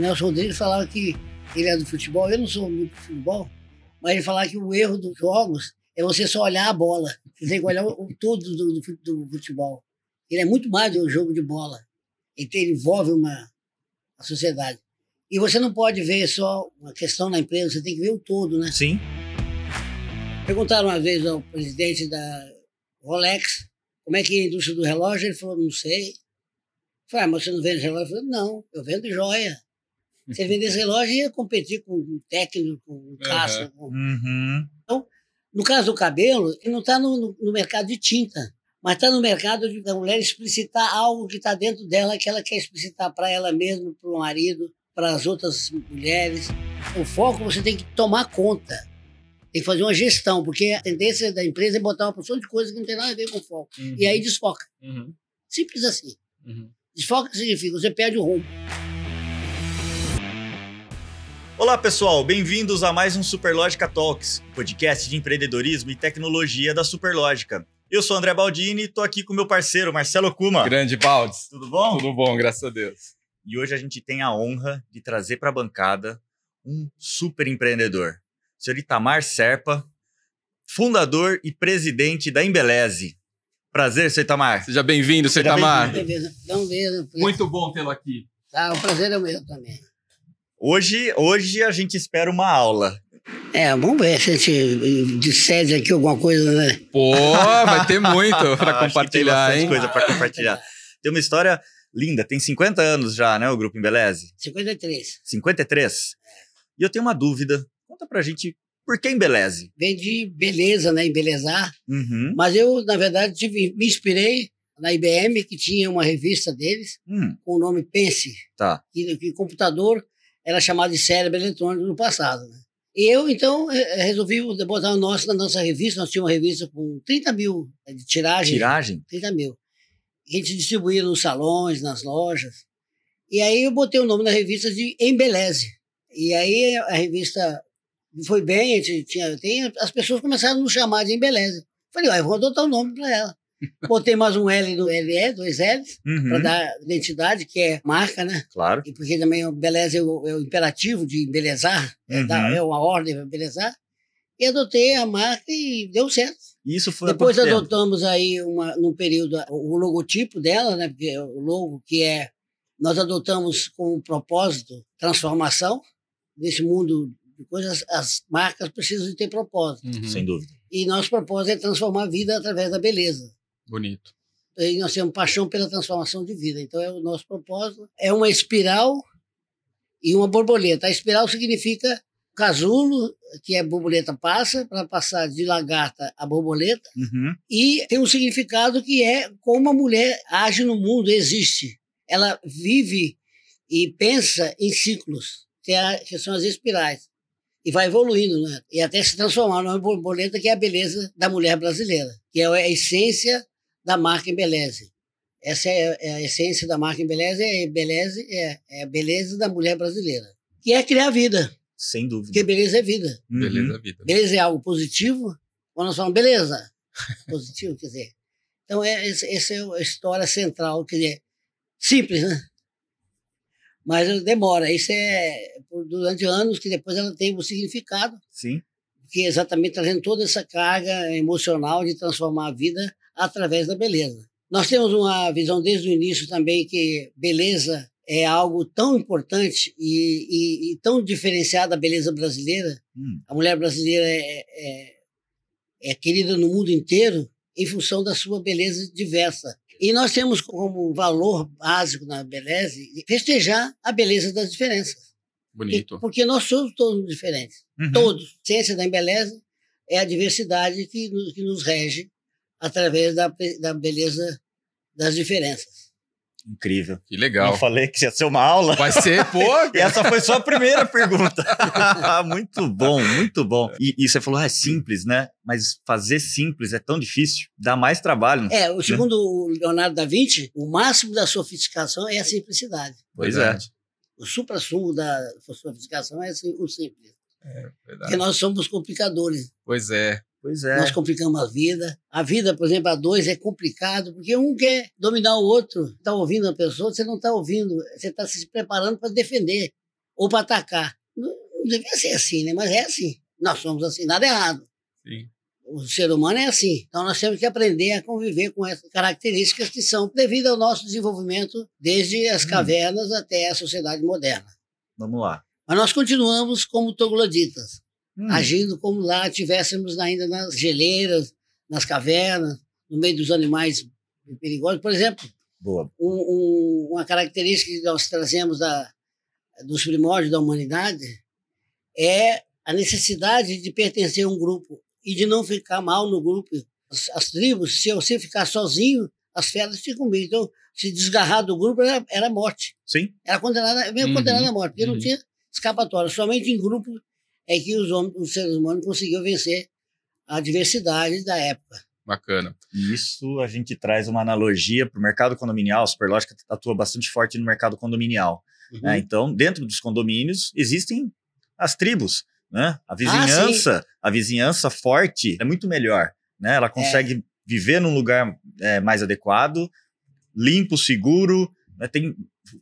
Nelson Rodrigues falava que ele é do futebol, eu não sou muito do futebol, mas ele falava que o erro dos jogos é você só olhar a bola. Você tem que olhar o, todo do, do, do, futebol. Ele é muito mais do jogo de bola. Ele envolve uma, a sociedade. E você não pode ver só uma questão na empresa, você tem que ver o todo, né? Sim. Perguntaram uma vez ao presidente da Rolex como é que é a indústria do relógio, ele falou, não sei. Falei, ah, mas você não vende relógio? Eu falei, não, eu vendo joia. Se ele vendesse relógio, ia competir com um técnico, com um caça. Uhum. Com... Uhum. Então, no caso do cabelo, ele não está no, no, mercado de tinta, mas está no mercado de, da mulher explicitar algo que está dentro dela, que ela quer explicitar para ela mesma, para o marido, para as outras mulheres. O foco você tem que tomar conta. Tem que fazer uma gestão, porque a tendência da empresa é botar uma porção de coisas que não tem nada a ver com foco. Uhum. E aí desfoca. Uhum. Simples assim. Uhum. Desfoca significa você perde o rumo. Olá pessoal, bem-vindos a mais um Superlógica Talks, podcast de empreendedorismo e tecnologia da Superlógica. Eu sou André Baldini e estou aqui com meu parceiro Marcelo Kuma. Grande Baldes. Tudo bom? Tudo bom, graças a Deus. E hoje a gente tem a honra de trazer para a bancada um super empreendedor, o senhor Itamar Serpa, fundador e presidente da Embeleze. Prazer, senhor Itamar. Seja bem-vindo, senhor Itamar. Mesmo. Muito bom tê-lo aqui. Tá, o prazer é o meu também. Hoje, hoje a gente espera uma aula. É, vamos ver se a gente dissede aqui alguma coisa, né? Pô, vai ter muito para compartilhar, tem hein? coisa para compartilhar. Tem uma história linda, tem 50 anos já, né, o Grupo Embeleze? 53. 53? E eu tenho uma dúvida. Conta pra gente por que Embeleze? Vem de beleza, né? Embelezar. Uhum. Mas eu, na verdade, tive, me inspirei na IBM, que tinha uma revista deles, hum. com o nome Pense. Tá. Que, que computador era chamado de cérebro eletrônico no passado, né? E eu, então, resolvi botar o nosso na nossa revista. Nós tínhamos uma revista com 30 mil de tiragem. Tiragem? 30 mil. A gente distribuía nos salões, nas lojas. E aí eu botei o nome da revista de Embeleze. E aí a revista foi bem, a gente tinha, tem, as pessoas começaram a nos chamar de Embeleze. Falei, eu vou adotar o nome para ela. Botei mais um L no LE, dois L's, uhum. para dar identidade, que é marca, né? Claro. E porque também o beleza é o, é o imperativo de embelezar, é uhum. é, é uma ordem para embelezar. E adotei a marca e deu certo. Isso foi Depois adotamos aí, uma, num período, o logotipo dela, né? Porque o logo que é. Nós adotamos como propósito transformação. Nesse mundo de coisas, as marcas precisam de ter propósito. Uhum. Sem dúvida. E nosso propósito é transformar a vida através da beleza. Bonito. E nós temos paixão pela transformação de vida. Então, é o nosso propósito. É uma espiral e uma borboleta. A espiral significa casulo, que é borboleta passa, para passar de lagarta a borboleta. Uhum. E tem um significado que é como a mulher age no mundo, existe. Ela vive e pensa em ciclos, que, é, que são as espirais. E vai evoluindo, né? E até se transformar numa borboleta, que é a beleza da mulher brasileira, que é a essência da marca Embeleze. Essa é, é a essência da marca Embeleze, é, Embeleze, é, é a beleza da mulher brasileira. Que é criar vida. Sem dúvida. Porque beleza é vida. Uhum. Beleza é vida. Beleza é algo positivo, quando nós falamos beleza, positivo, quer dizer. Então, é, essa é a história central, quer dizer, simples, né? Mas demora. Isso é durante anos que depois ela tem um significado. Sim. Que é exatamente trazendo toda essa carga emocional de transformar a vida através da beleza. Nós temos uma visão desde o início também que beleza é algo tão importante e, e, e tão diferenciado da beleza brasileira. Hum. A mulher brasileira é, é, é, querida no mundo inteiro em função da sua beleza diversa. E nós temos como valor básico na beleza festejar a beleza das diferenças. Bonito. Porque, porque nós somos todos diferentes. Uhum. Todos. A ciência da embeleza é a diversidade que nos, que nos rege através da, da beleza das diferenças. Incrível. Que legal. Eu falei que ia ser uma aula. Vai ser, pô. e essa foi só a primeira pergunta. muito bom, muito bom. E, e, você falou, ah, é simples, né? Mas fazer simples é tão difícil, dá mais trabalho. É, o segundo o Leonardo da Vinci, o máximo da sofisticação é a simplicidade. Pois é. O supra-sumo da sofisticação é assim, o simples. É, verdade. Porque nós somos complicadores. Pois é. Pois é. Nós complicamos a vida. A vida, por exemplo, a dois é complicado, porque um quer dominar o outro. Está ouvindo a pessoa, você não está ouvindo. Você está se preparando para defender. ou para atacar. Não, não devia ser assim, né? Mas é assim. Nós somos assim, nada errado. Sim. O ser humano é assim. Então nós temos que aprender a conviver com essas características que são devido ao nosso desenvolvimento desde as Hum. cavernas até a sociedade moderna. Vamos lá. Mas nós continuamos como trogloditas, Hum, agindo como lá estivéssemos ainda nas geleiras, nas cavernas, no meio dos animais perigosos. Por exemplo, Boa. um- um- uma característica que nós trazemos da, dos primórdios da humanidade é a necessidade de pertencer a um grupo e de não ficar mal no grupo. As, as tribos, se você ficar sozinho, as feras te comem. Então, se desgarrar do grupo era, era morte. Sim. Era condenada, mesmo Uhum, condenada à morte, porque não uhum. tinha escapatória. Somente em grupo é que os, homens, os seres humanos conseguiam vencer a diversidade da época. Bacana. E isso a gente traz uma analogia para o mercado condominial. A Superlógica atua bastante forte no mercado condominial. Uhum. né? Então, dentro dos condomínios existem as tribos, né? Ah, A vizinhança, a vizinhança forte é muito melhor, né? Ela consegue viver num lugar é, mais adequado, limpo, seguro, né? tem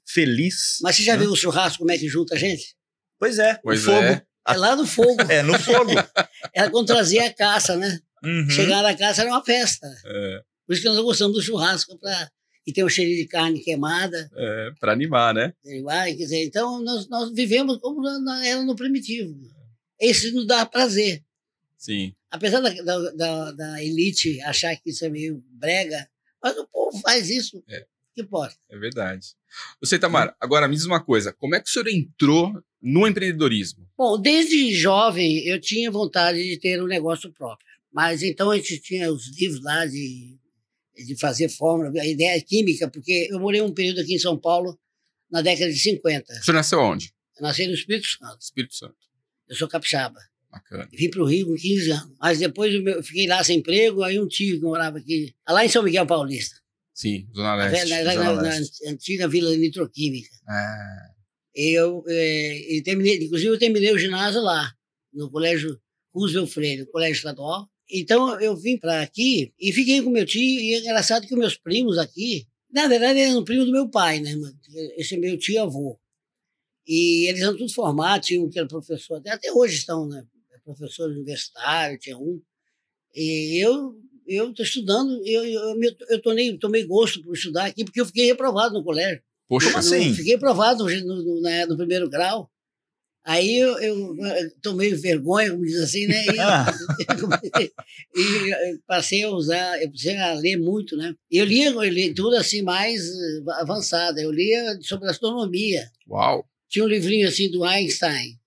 feliz. Mas você já né? viu o churrasco como é que junta a gente? Pois é, Pois o fogo. é. É lá no fogo. É, no fogo. Era quando trazia a caça, né? Uhum. Chegar na caça era uma festa. É, Por isso que nós gostamos do churrasco, pra, e tem o cheiro de carne queimada. é, pra animar, né? Vai, quer dizer, então, nós, nós vivemos como na- era no primitivo. Isso nos dá prazer. Sim. Apesar da, da, da- da elite achar que isso é meio brega, mas o povo faz isso. É. Que importa. É verdade. Você, Tamara, agora me diz uma coisa. Como é que o senhor entrou no empreendedorismo? Bom, desde jovem eu tinha vontade de ter um negócio próprio. Mas então a gente tinha os livros lá de, de fazer fórmula, a ideia é química, porque eu morei um período aqui em São Paulo na década de 50. O senhor nasceu onde? Eu nasci no Espírito Santo, Espírito Santo. eu sou capixaba. Bacana. Vim para o Rio com 15 anos. Mas depois eu fiquei lá sem emprego, aí um tio que morava aqui, lá em São Miguel Paulista, Sim, Zona na, Leste. na- Zona na- na Leste. antiga Vila Nitroquímica. Ah, Eu, e terminei, inclusive, eu terminei o ginásio lá, no Colégio Roosevelt Freire, no Colégio Estadual. Então, eu vim para aqui e fiquei com meu tio, e é engraçado que meus primos aqui, na verdade, eram primos do meu pai, né? Esse é meu tio-avô. E eles eram todos formados, tinha um que era professor, até, até hoje estão, né? Professor universitário, tinha um. E eu eu estou estudando, eu, eu, eu, eu tomei, tomei gosto por estudar aqui, porque eu fiquei reprovado no colégio. Poxa, Como assim? Fiquei aprovado no, no, na- no primeiro grau. Aí eu, eu, tomei vergonha, como diz assim, né? E, e, passei a usar, eu passei a ler muito, né? Eu lia, eu lia tudo assim mais eh, avançado. Eu lia sobre astronomia. uau. Tinha um livrinho assim do Einstein,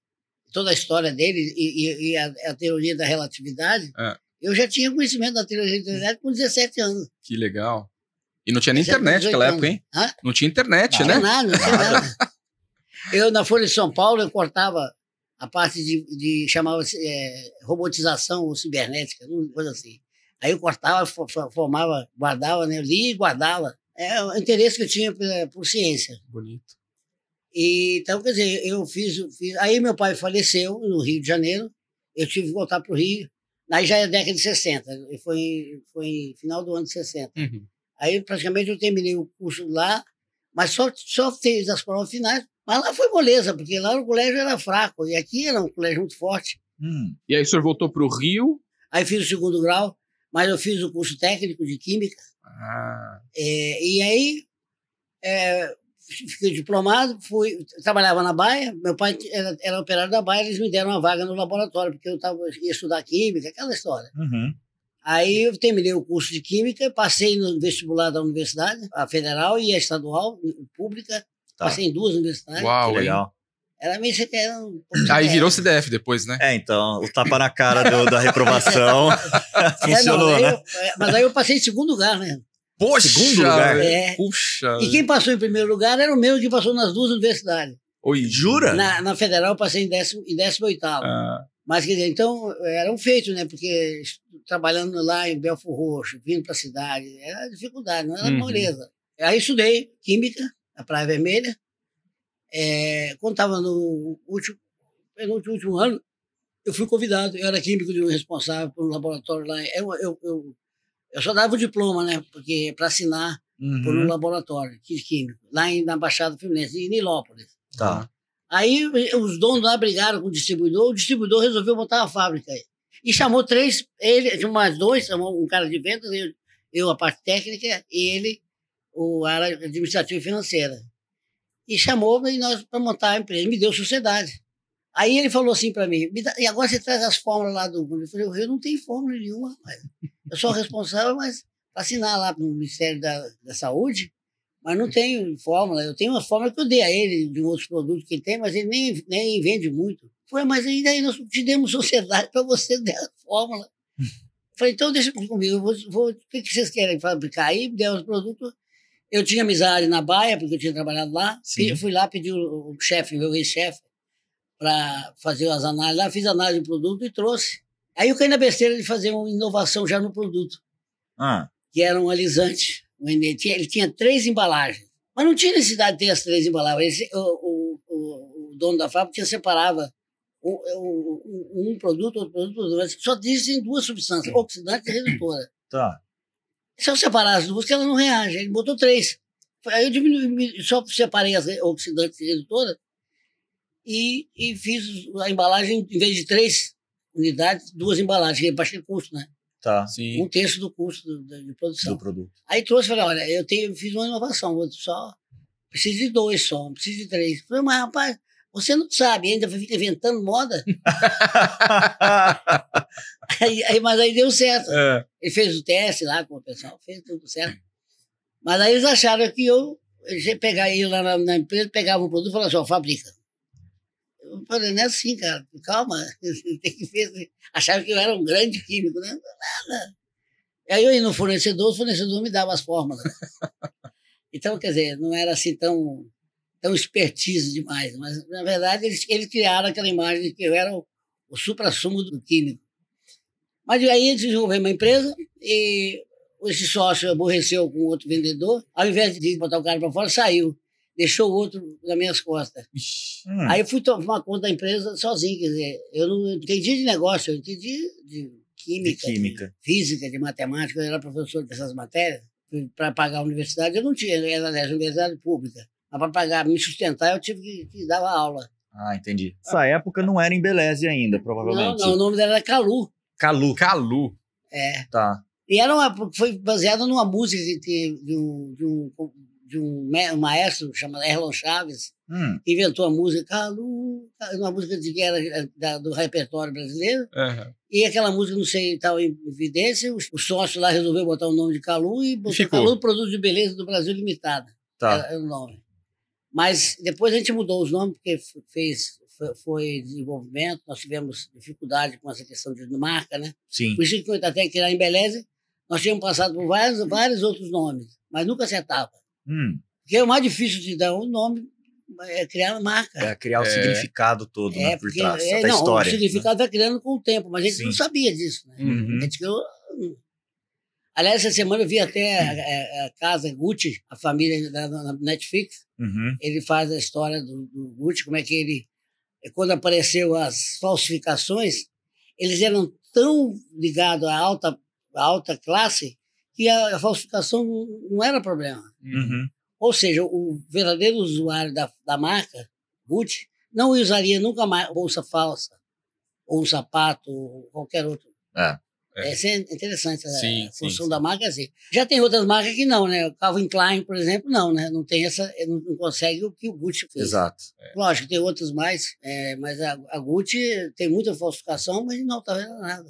toda a história dele e, e- e a, a teoria da relatividade. É. Eu já tinha conhecimento da teoria da relatividade com 17 anos. Que legal. E não tinha nem 17, internet naquela 18 época, hein? Hã? Não tinha internet, Não né? tinha nada, não tinha nada. Eu, na Folha de São Paulo, eu cortava a parte de, de chamava é, robotização ou cibernética, coisa assim. Aí eu cortava, fo- fo- formava, guardava, né? Eu lia e guardava. É o interesse que eu tinha por, por ciência. Bonito. E, então, quer dizer, eu fiz, fiz. Aí meu pai faleceu no Rio de Janeiro, eu tive que voltar para o Rio. Aí já é década de 60, foi, foi final do ano de 60. Uhum. Aí praticamente eu terminei o curso lá, mas só, só fiz as provas finais. Mas lá foi moleza, porque lá o colégio era fraco, e aqui era um colégio muito forte. Hum, E aí o senhor voltou para o Rio. Aí fiz o segundo grau, mas eu fiz o curso técnico de Química, Ah, é, e aí é, fiquei diplomado, fui, trabalhava na Baia, meu pai era, era operário da Baia, eles me deram uma vaga no laboratório, porque eu tava, ia estudar Química, aquela história. uhum. Aí eu terminei o curso de Química, passei no vestibular da universidade, a federal e a estadual, pública, Tá. passei em duas universidades. uau, Que legal. Era meio que era um Aí virou CDF depois, né? É, então, o tapa na cara do- da reprovação É, não, funcionou, aí né? eu- é, mas aí eu passei em segundo lugar, né? Poxa! Segundo lugar? É. Puxa! E quem passou em primeiro lugar era o meu que passou nas duas universidades. Oi, Jura? Na, na federal eu passei em décimo, em décimo oitavo. Ah, Mas, quer dizer, então, era um feito, né? Porque trabalhando lá em Belfort Roxo, vindo para a cidade, era dificuldade, não era Uhum. moleza. Aí estudei Química, na Praia Vermelha. É, quando estava no último, penúltimo último ano, eu fui convidado. Eu era químico de um responsável por um laboratório lá. Eu, eu, eu, eu só dava o diploma, né? Porque para assinar por um Uhum. laboratório de químico, lá em, na Baixada Fluminense, em Nilópolis. Tá. Aí os donos lá brigaram com o distribuidor, o distribuidor resolveu botar a fábrica aí. E chamou três, ele, mais dois, chamou um cara de vendas, eu, eu a parte técnica, e ele, o área administrativa e financeira. E chamou e nós para montar a empresa, me deu sociedade. Aí ele falou assim para mim, e agora você traz as fórmulas lá do mundo. Eu falei, eu não tenho fórmula nenhuma. Eu sou responsável, mas para assinar lá no Ministério da, da Saúde, mas não tenho fórmula. Eu tenho uma fórmula que eu dei a ele de outros produtos que ele tem, mas ele nem, nem vende muito. Falei, mas ainda aí nós te demos sociedade para você dar a fórmula. Falei, então deixa comigo, eu vou, vou, o que, vocês querem fabricar aí? Deu os produtos. Eu tinha amizade na Baia, porque eu tinha trabalhado lá. Sim. Fui lá, pedi o, o chefe, meu ex-chefe, para fazer as análises lá, fiz análise do produto e trouxe. Aí eu caí na besteira de fazer uma inovação já no produto. Ah. Que era um alisante. Ele tinha, ele tinha três embalagens. Mas não tinha necessidade de ter as três embalagens. o, o, o, o, dono da fábrica tinha separava um, um, um produto, outro produto, mas só existem duas substâncias, oxidante e redutora. Tá. Se eu separar as duas, elas não reagem. Ele botou três. Aí eu diminui, só separei as oxidantes e redutoras e, e fiz a embalagem, em vez de três unidades, duas embalagens, que baixei o custo, né? Tá. Sim. Um terço do custo do, de produção. Do produto. Aí trouxe e falei, olha, eu tenho, fiz uma inovação, só preciso de dois só, preciso de três. Falei, mas rapaz, você não sabe, ainda fica inventando moda. aí, aí, mas aí deu certo. É. Ele fez o teste lá com o pessoal, fez tudo certo. Mas aí eles acharam que eu, eu pegar ele lá na, na, empresa, pegava o produto e falava assim, ó, fabrica. Falei, não é assim, cara, calma, tem que ver. Acharam que eu era um grande químico, né? Nada. Aí eu ia no fornecedor, o fornecedor me dava as fórmulas. Então, quer dizer, não era assim tão, tão expertise demais, mas na verdade eles, eles criaram aquela imagem de que eu era o, o supra-sumo do químico. Mas aí desenvolvemos uma empresa e esse sócio aborreceu com outro vendedor, ao invés de botar o cara para fora, saiu deixou o outro nas minhas costas. Hum. Aí eu fui tomar conta da empresa sozinho, quer dizer, eu não entendi de negócio, eu entendi de química, de, química. de física, de matemática, eu era professor dessas matérias, para pagar a universidade eu não tinha, eu era na universidade pública, mas para pagar, me sustentar eu tive que, que dar aula. Ah, entendi. Essa época não era em Beleze ainda, provavelmente. Não, não, o nome dela era Calu. Calu. Calu. É. Tá. E era uma, foi baseada numa música de, de, um, de um de um, maestro chamado Erlon Chaves, hum. que inventou a música Calu, uma música de que era eh, da, do repertório brasileiro. Uhum. E aquela música, não sei, estava em evidência, o, o sócio lá resolveu botar o nome de Calu e botou Ficou. Calu Produto de Beleza do Brasil Limitada. Tá. Era, era o nome. Mas depois a gente mudou os nomes, porque fez, foi, foi desenvolvimento, nós tivemos dificuldade com essa questão de marca, né? Sim. Por isso que até que lá em Beleza, nós tínhamos passado por vários, vários outros nomes, mas nunca acertava. Hum. Porque é o mais difícil de dar um nome é criar uma marca. É criar o é. significado todo é, né, por trás é, da não, história. O significado vai né? criando com o tempo, mas a gente Sim. não sabia disso. Né? Uhum. A gente criou... Aliás, essa semana eu vi até a, a, a casa Gucci, a família da, na Netflix. Uhum. Ele faz a história do, do Gucci, como é que ele. Quando apareceu as falsificações, eles eram tão ligados à alta, à alta classe que a, falsificação não era problema. Uhum. Ou seja, o verdadeiro usuário da, da marca, Gucci, não usaria nunca mais bolsa falsa, ou um sapato, ou qualquer outro. É. É. é interessante sim, a função sim, da marca assim. Já tem outras marcas que não, né? O Calvin Klein, por exemplo, não, né? Não tem essa, não, não consegue o que o Gucci fez. Exato. É. Lógico, tem outras mais, é, mas a, a, Gucci tem muita falsificação, mas não está vendo nada.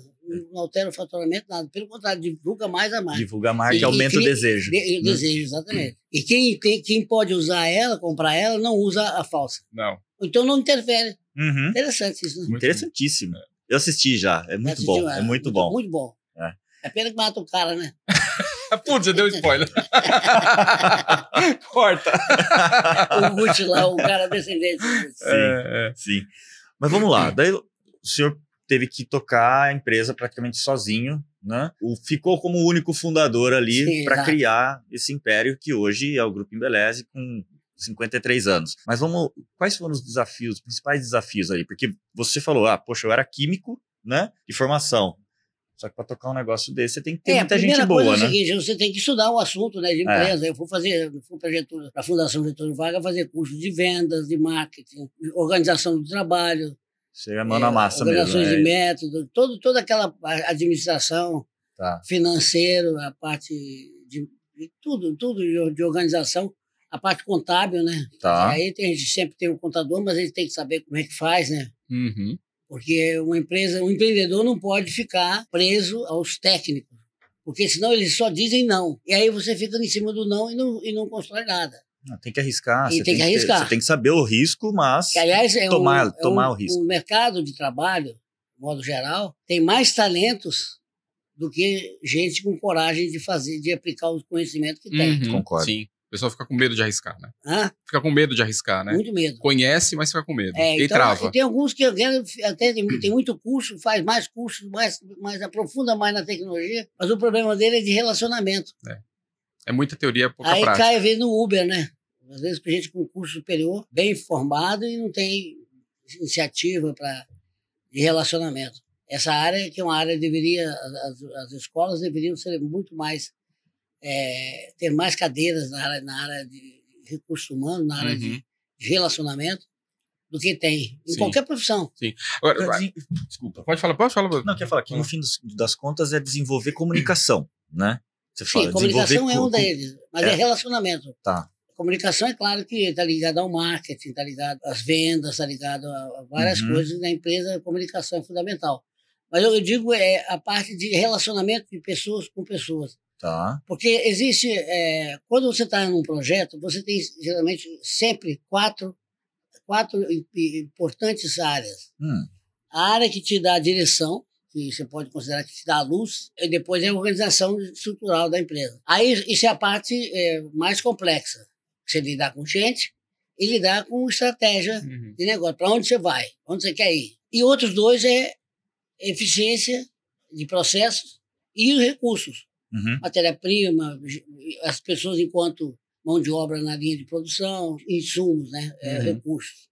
Não altera o faturamento, nada. Pelo contrário, divulga mais a marca. Divulga a marca e, aumenta o desejo. De, o desejo, exatamente. E quem, tem, quem pode usar ela, comprar ela, não usa a falsa. Não. Então não interfere. Uhum. Interessante isso. Né? Interessantíssimo. Eu assisti já. É muito bom. É, é muito, muito bom. Muito bom. É. É pena que mata o cara, né? Putz, você deu spoiler. Corta. o Gucci lá, o cara descendente. Sim, é, é. sim. Mas vamos lá. Daí o senhor teve que tocar a empresa praticamente sozinho, né? O, ficou como o único fundador ali para criar esse império que hoje é o Grupo Embeleze com 53 anos. Mas vamos, quais foram os desafios, os principais desafios aí? Porque você falou, ah, poxa, eu era químico, né, de formação Só que para tocar um negócio desse, você tem que ter É, a muita gente boa, é né? seguinte, você tem que estudar o assunto né, de empresa. Eu fui fazer, fui para a Fundação Getúlio Vargas fazer cursos de vendas, de marketing, organização do trabalho, Chega a mão na massa mesmo. organizações de né? método, todo, toda aquela administração Tá. financeira, a parte de, de tudo, tudo de, organização, a parte contábil, né? Tá. Aí tem, a gente sempre tem o contador, mas ele tem que saber como é que faz, né? Uhum. Porque uma empresa, um empreendedor não pode ficar preso aos técnicos, porque senão eles só dizem não. E aí você fica em cima do não e não, e não constrói nada. Não, tem que arriscar. E você tem que ter- arriscar. você tem que saber o risco, mas Que, aliás, é tomar, um, é tomar um- o risco. O mercado de trabalho, de modo geral, tem mais talentos do que gente com coragem de fazer, de aplicar o conhecimento que tem. Uhum. Concordo. Sim. O pessoal fica com medo de arriscar, né? Hã? Fica com medo de arriscar, né? Muito medo. Conhece, mas fica com medo. É, e então, trava. tem alguns que até tem, tem muito curso, faz mais cursos, mais, mais aprofunda mais na tecnologia, mas o problema dele é de relacionamento. É muita teoria, pouca Aí prática. cai às vezes no Uber, né? Às vezes com gente com curso superior, bem formado e não tem iniciativa para de relacionamento. Essa área que é uma área que deveria as, as escolas deveriam ser muito mais é, ter mais cadeiras na área, na área de recursos humanos, na área Uhum. de, de relacionamento do que tem em Sim. qualquer profissão. Agora, vai- Desen- desculpa, pode falar, pode falar. Não, quer falar que no fim das contas é desenvolver comunicação, né? Você fala, Sim, comunicação é um deles, mas é, é. relacionamento. Tá. Comunicação é claro que está ligado ao marketing, está ligado às vendas, está ligado a várias Uhum. coisas na empresa. A comunicação é fundamental. Mas eu digo é a parte de relacionamento de pessoas com pessoas. Tá. Porque existe, é, quando você está num projeto, você tem geralmente sempre quatro, quatro im- importantes áreas. Hum, A área que te dá a direção, que você pode considerar que te dá a luz, e depois é a organização estrutural da empresa. Aí isso é a parte é, mais complexa. Você lidar com gente e lidar com estratégia Uhum. de negócio. Para onde você vai? Onde você quer ir? E outros dois é eficiência de processos e os recursos uhum. matéria-prima, as pessoas enquanto mão de obra na linha de produção, insumos, né, é, Uhum. recursos.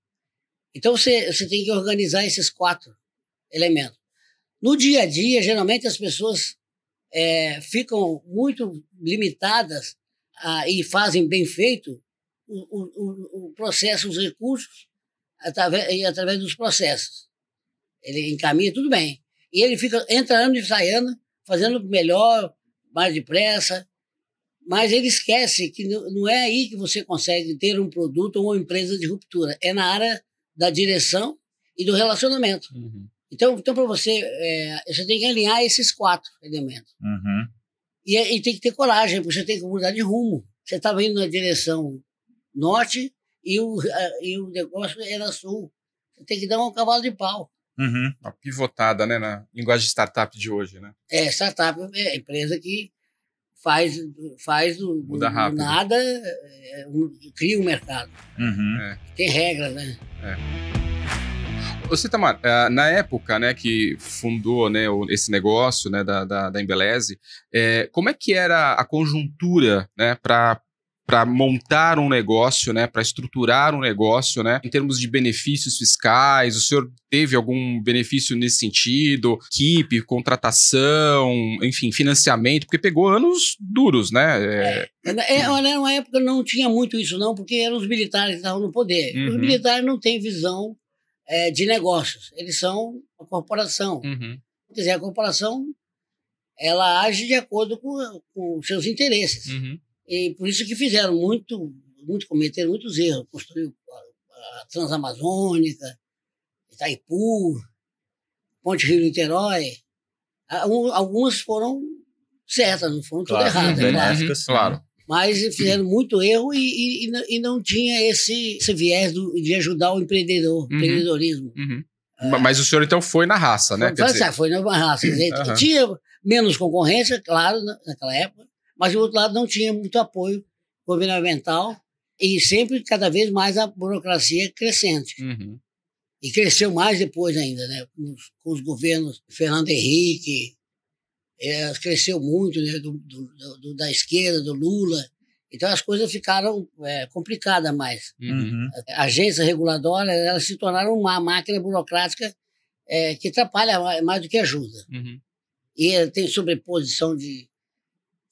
Então você, você tem que organizar esses quatro elementos. No dia a dia, geralmente as pessoas é, ficam muito limitadas a, e fazem bem feito o, o, o- processo, os recursos, através, e através dos processos. Ele encaminha tudo bem. E ele fica entrando e saindo, fazendo melhor, mais depressa, mas ele esquece que não é aí que você consegue ter um produto ou uma empresa de ruptura, é na área da direção e do relacionamento. Uhum. Então, então para você, é, você tem que alinhar esses quatro elementos. Uhum. E, é- e tem que ter coragem, porque você tem que mudar de rumo. Você estava indo na direção norte e o, a- e o negócio era sul. Você tem que dar um cavalo de pau. Uhum. Uma pivotada, né, na linguagem de startup de hoje, né? É, startup é empresa que faz, faz do, Muda do rápido. nada, é, um- cria um mercado. Uhum. Tem regras, né? Você, Tamar, eh, na época, né, que fundou, né, esse negócio, né, da, da, da Embeleze, eh, como é que era a conjuntura, né, para para montar um negócio, né, para estruturar um negócio, né, em termos de benefícios fiscais, o senhor teve algum benefício nesse sentido, equipe, contratação, enfim, financiamento, porque pegou anos duros, né? É, é, olha, uma época não tinha muito isso, não, porque eram os militares que estavam no poder. Os Uhum. militares não têm visão é, de negócios, eles são a corporação. uhum, Quer dizer, a corporação ela age de acordo com, com os seus interesses. uhum, E por isso que fizeram muito, muito cometeram muitos erros. Construiu a, a Transamazônica, Itaipu, Ponte Rio-Niterói. Algumas foram certas, não foram Claro, tudo erradas, uhum. é claro. Benéficas, claro. Mas fizeram muito erro e, e, e não- tinha esse, esse viés do- de ajudar o empreendedor, Uhum. empreendedorismo. uhum. Mas o senhor então foi na raça, né? Foi, dizer, foi na raça. Aham. Tinha menos concorrência, claro, na- naquela época, mas do outro lado não tinha muito apoio governamental e sempre cada vez mais a burocracia crescente. uhum, E cresceu mais depois ainda, né? Com os, com os governos Fernando Henrique, eh, cresceu muito, né? Do, do- do- da esquerda, do Lula. Então as coisas ficaram eh, complicadas mais. uhum. Agências reguladoras, elas se tornaram uma máquina burocrática eh, que atrapalha mais- do que ajuda. Uhum. e tem sobreposição de,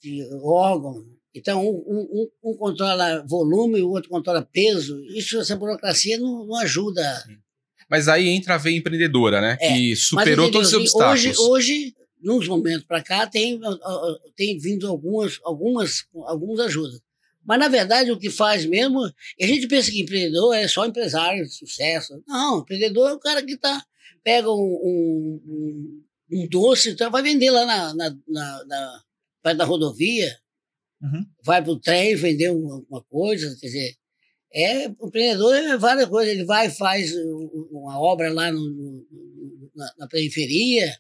de órgãos. Então, um, um, um, controla volume, o outro controla peso. Isso, essa burocracia não, não ajuda. Mas aí entra a veia empreendedora, né? É. Que superou todos os obstáculos. Hoje, hoje nos momentos para cá, tem, tem vindo algumas, algumas, algumas ajudas. Mas, na verdade, o que faz mesmo. A gente pensa que empreendedor é só empresário de sucesso. Não, empreendedor é o cara que tá, pega um, um, um doce, então vai vender lá na, na, na, na perto da rodovia, uhum. vai para o trem vender uma, uma, coisa. Quer dizer, é, o empreendedor é várias coisas. Ele vai e faz uma obra lá no, no, na, na periferia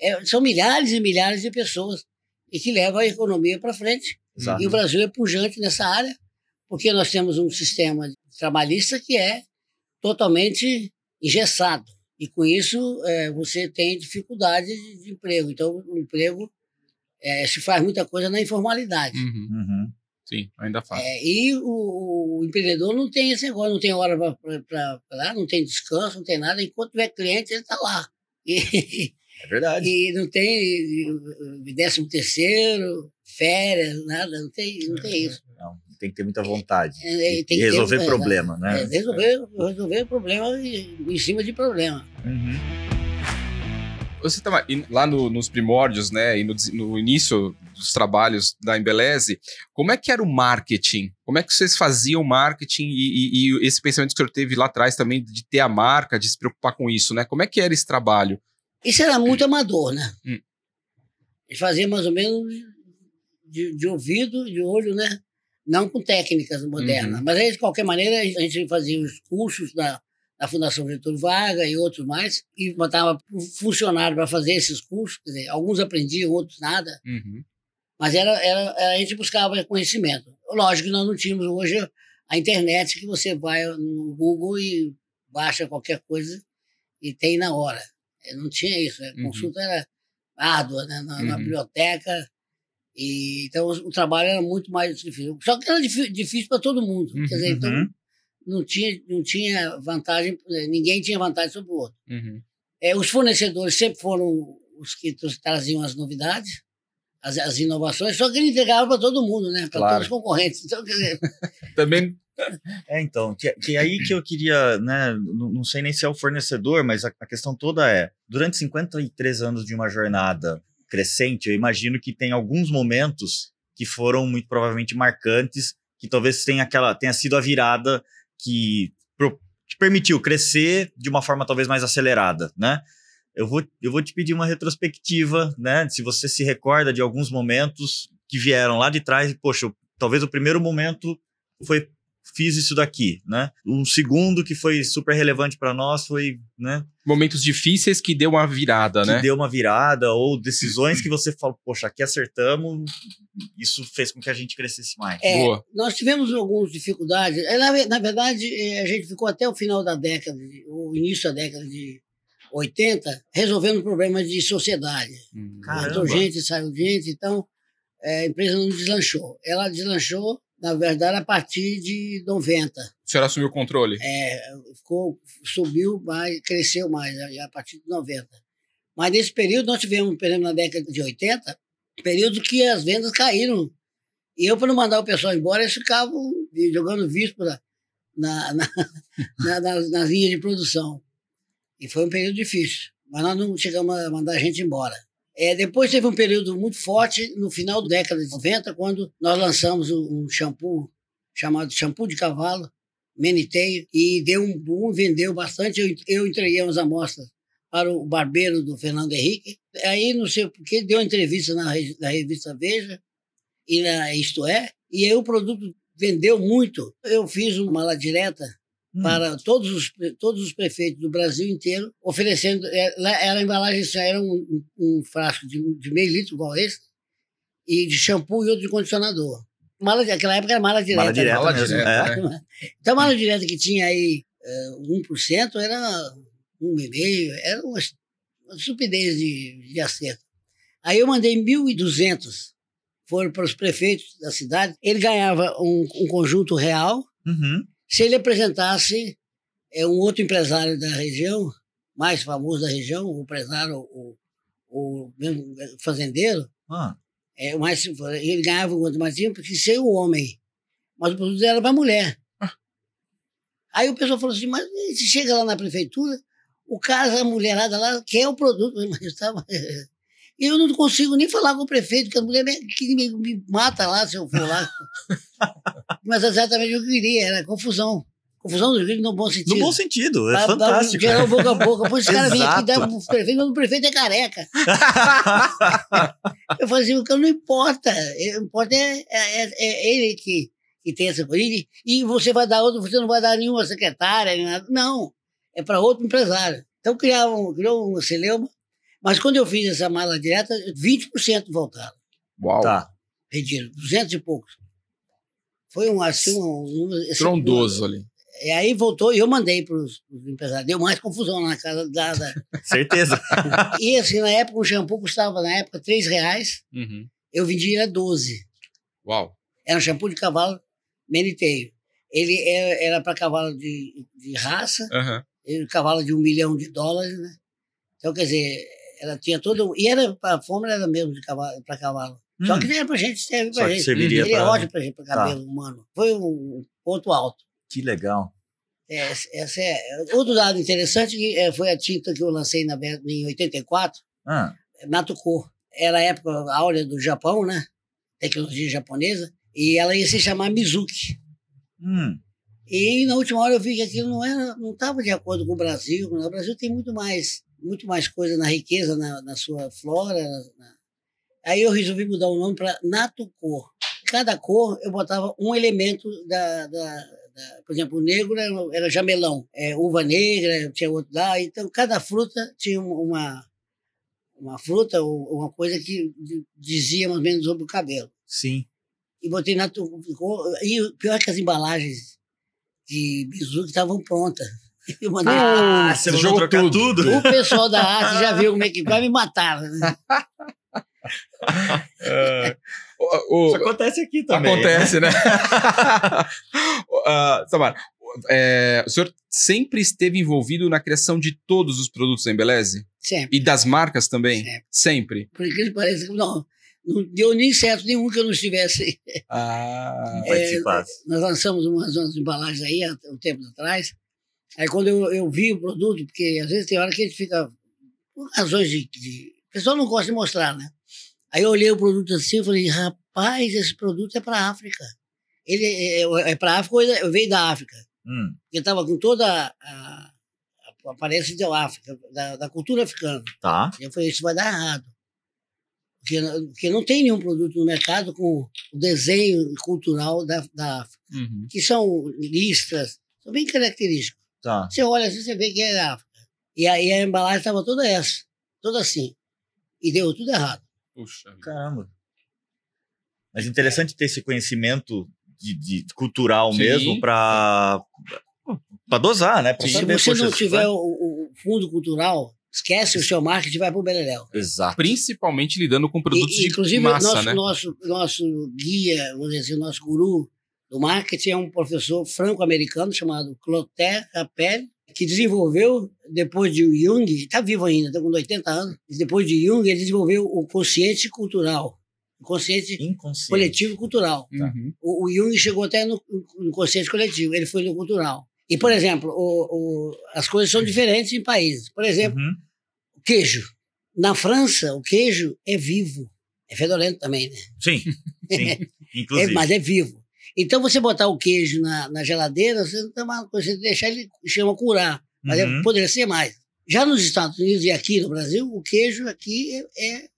é, são milhares e milhares de pessoas e que levam a economia para frente. Exato. E o Brasil é pujante nessa área, porque nós temos um sistema trabalhista que é totalmente engessado. E com isso é, você tem dificuldade de, de, emprego. Então, o emprego é, se faz muita coisa na informalidade. Uhum. Uhum. Sim, ainda faz. É, e o, o, empreendedor não tem esse negócio, não tem hora para lá, não tem descanso, não tem nada. Enquanto tiver cliente, ele está lá. E, é verdade. E não tem décimo terceiro, férias, nada, não tem, não tem isso. Não, tem que ter muita vontade. É, e resolver ter, problema, né? É, resolver, resolver problema em cima de problema. Uhum. Você estava lá no, nos primórdios, né, e no, no, início dos trabalhos da Embeleze, como é que era o marketing? Como é que vocês faziam marketing e, e, e esse pensamento que o senhor teve lá atrás também de ter a marca, de se preocupar com isso, né? Como é que era esse trabalho? Isso era muito amador, né? Hum. Eles faziam mais ou menos de, de, ouvido, de olho, né? Não com técnicas modernas. Uhum. Mas aí, de qualquer maneira, a gente fazia os cursos da, da Fundação Getúlio Vargas e outros mais, e botava funcionário para fazer esses cursos. Dizer, alguns aprendiam, outros nada. Uhum. Mas era, era, a gente buscava conhecimento. Lógico que nós não tínhamos hoje a internet que você vai no Google e baixa qualquer coisa e tem na hora. Não tinha isso. A uhum. consulta uhum. era árdua né? na, uhum. na, biblioteca. E, então o, trabalho era muito mais difícil. Só que era difícil para todo mundo. Uhum. Quer dizer, então uhum. não tinha, não tinha vantagem, eh, ninguém tinha vantagem sobre o outro. Uhum. É, os fornecedores sempre foram os que traziam as novidades, as, as inovações, só que ele entregava para todo mundo, né? Para claro. todos os concorrentes. Então, dizer, Também é, então, que, que aí que eu queria, né, não, não sei nem se é o fornecedor, mas a, a, questão toda é, durante 53 anos de uma jornada crescente, eu imagino que tem alguns momentos que foram muito provavelmente marcantes, que talvez tenha, aquela, tenha sido a virada que, pro, que permitiu crescer de uma forma talvez mais acelerada, né? Eu vou, eu vou te pedir uma retrospectiva, né? Se você se recorda de alguns momentos que vieram lá de trás e, poxa, talvez o primeiro momento foi fiz isso daqui, né? Um segundo que foi super relevante para nós foi, né? Momentos difíceis que deu uma virada, que né? deu uma virada ou decisões que você falou, poxa, aqui acertamos, isso fez com que a gente crescesse mais. É, Boa. Nós tivemos algumas dificuldades. É, na, na verdade, é, a gente ficou até o final da década, o início da década de 80, resolvendo problemas de sociedade. Hum, Entrou gente, saiu gente, então é, a empresa não deslanchou. Ela deslanchou na verdade, a partir de 90. O senhor assumiu o controle? É, ficou, subiu mais, cresceu mais, a partir de 90. Mas nesse período, nós tivemos um período na década de 80, período que as vendas caíram. E eu, para não mandar o pessoal embora, eles ficavam jogando víspora na, na, na, nas, nas linhas de produção. E foi um período difícil. Mas nós não chegamos a mandar a gente embora. É, depois teve um período muito forte no final da década de 90, quando nós lançamos um shampoo chamado shampoo de cavalo, Meniteio, e deu um boom, vendeu bastante. Eu, eu entreguei umas amostras para o barbeiro do Fernando Henrique. Aí, não sei porquê, deu uma entrevista na, na revista Veja e na Isto É, e aí o produto vendeu muito. Eu fiz uma mala direta Hum. para todos os, todos os prefeitos do Brasil inteiro, oferecendo. Era, é, era a embalagem, era um, um frasco de, de, meio litro, igual esse, e de shampoo e outro de condicionador. Mala, naquela época era mala direta. Mala direta, mala mesmo, direta é. Então, a mala direta que tinha aí uh, eh, 1% era 1,5%, era uma, uma estupidez de, de acerto. Aí eu mandei 1.200, foram para os prefeitos da cidade. Ele ganhava um, um conjunto real. Uhum se ele apresentasse é, um outro empresário da região, mais famoso da região, o empresário, o, o mesmo fazendeiro, Ah, é, mais, ele ganhava quanto mais tinha porque ser o homem. Mas o produto era para mulher. Aí o pessoal falou assim, mas se chega lá na prefeitura, o cara, a mulherada lá, quer o produto. Mas eu tava... E eu não consigo nem falar com o prefeito, que a mulher me, que me, me mata lá se eu for lá. mas exatamente o que eu queria, era confusão. Confusão do Rio no bom sentido. no bom sentido, é dá- fantástico. Geral boca a boca. Depois os caras vêm aqui Exato. pro prefeito, mas o prefeito é careca. Eu falei assim, o que não importa. O que importa é, é, é- é ele que, que tem essa coisa. E, e você vai dar outro, você não vai dar nenhuma secretária, nem nada. Não. É para outro empresário. Então criavam, criou um celeuma. Mas quando eu fiz essa mala direta, 20% voltaram. Uau. Tá. Pediram, 200 e poucos. Foi um, assim, um número. esse- Trondoso ali. E aí voltou e eu mandei para os empresários. Deu mais confusão na casa da. da- Certeza. E assim, na época, o shampoo custava, na época, 3 reais. Uhum. Eu vendia ele a 12. Uau. Era um shampoo de cavalo meniteio. Ele era para cavalo de, de raça, ele, cavalo de um milhão de dólares, né? Então, quer dizer, ela tinha todo. E era para fórmula era mesmo de cavalo, para cavalo. Só Hum. que não era para gente, serve Só para gente. serviria ele é pra- ótimo para para cabelo humano. Foi um ponto alto. Que legal. É, essa é, outro dado interessante que é, foi a tinta que eu lancei na, em 84, Ah, Natuko. Era a época áurea do Japão, né? Tecnologia japonesa. E ela ia se chamar Mizuki. hum, E na última hora eu vi que aquilo não era, não estava de acordo com o Brasil. O Brasil tem muito mais, muito mais coisa na riqueza, na, na sua flora. na- Aí eu resolvi mudar o nome para Natucor. Cada cor eu botava um elemento da, da- da- por exemplo, o negro era, era jamelão, é, uva negra, tinha outro lá. Então cada fruta tinha uma uma fruta ou uma coisa que dizia mais ou menos sobre o cabelo sim. e botei na tu- ficou E pior é que as embalagens de bizu estavam prontas. Eu mandei. Ah, você jogou trocar tudo. tudo? o pessoal da arte já viu como é que vai me matar. né? É. O- o- Isso acontece aqui também. Acontece, né? uh, Samara, é, o senhor sempre esteve envolvido na criação de todos os produtos da Embeleze? Sempre. E das marcas também? Sempre. Sempre. Por que parece que não, não deu nem certo nenhum que eu não estivesse. Ah, É, Participasse. Nós lançamos umas, umas embalagens aí há um tempo atrás. Aí quando eu, eu vi o produto, porque às vezes tem hora que a gente fica. Por razões de, de. O pessoal não gosta de mostrar, né? Aí eu olhei o produto assim e falei, rapaz, esse produto é para a África. Ele é, é, é para a África, ou ele veio da África. Hum, Ele estava com toda a, a, a aparência da África, da, da cultura africana. tá. Eu falei, isso vai dar errado. Porque, porque não tem nenhum produto no mercado com o desenho cultural da, da África, uhum. que são listras, são bem característicos. Tá. Você olha assim, você vê que é. E aí a embalagem estava toda essa, toda assim. E deu tudo errado. Puxa. vida. Caramba. Mas interessante ter esse conhecimento de, de cultural Sim. mesmo para para dosar, né? Pra Sim. Se saber, você poxa, não tiver vai- o, o fundo cultural, esquece o seu marketing e vai para o Beleléu. Exato. Principalmente lidando com produtos E, de inclusive, massa, nosso, né? nosso, nosso guia, vamos dizer assim, nosso guru do marketing é um professor franco-americano chamado Clotaire Capel, que desenvolveu, depois de Jung, está vivo ainda, está com 80 anos, depois de Jung, ele desenvolveu o consciente cultural, o consciente coletivo cultural. Uhum. O, o Jung chegou até no, no consciente coletivo, ele foi no cultural. E, por exemplo, o, o, as coisas são diferentes em países. Por exemplo, Uhum. o queijo. Na França, o queijo é vivo. É fedorento também, né? Sim, sim. É, Inclusive. mas é vivo. Então, você botar o queijo na, na geladeira, você não tem uma coisa, você deixar ele chama curar. Mas é- Uhum. poderia ser mais. Já nos Estados Unidos e aqui no Brasil, o queijo aqui é, é,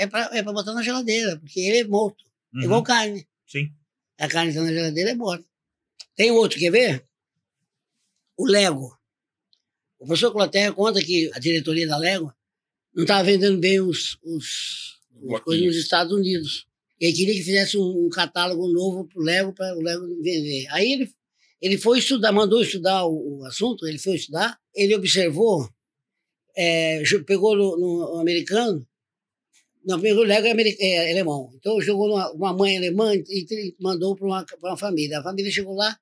é para é pra botar na geladeira, porque ele é morto. É Uhum. igual carne. Sim. A carne está na geladeira é morta. Tem outro, quer ver? O Lego. O professor Clotaire conta que a diretoria da Lego não estava vendendo bem os, os, as Bloquinhos. coisas nos Estados Unidos. Ele queria que fizesse um, um catálogo novo para o Lego, para o Lego vender. Aí ele, ele foi estudar, mandou estudar o, o assunto, ele foi estudar, ele observou, é, pegou no, no americano, não, pegou o Lego é, ameri- é alemão. Então jogou numa, uma mãe alemã e mandou para uma, uma família. A família chegou lá,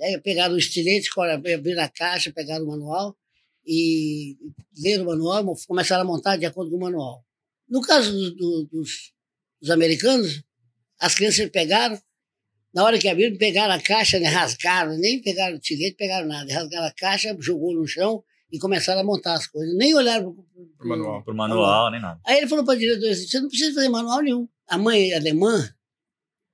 aí pegaram o estilete, cor- abriram a caixa, pegaram o manual e leram o manual, começaram a montar de acordo com o manual. No caso do, do, dos, dos, americanos, as crianças pegaram, na hora que abriram, pegaram a caixa, né, rasgaram, nem pegaram o tirete, pegaram nada. Rasgaram a caixa, jogou no chão e começaram a montar as coisas. Nem olharam para o manual, pro manual, nem nada. Aí ele falou para o diretor assim, você não precisa fazer manual nenhum. A mãe alemã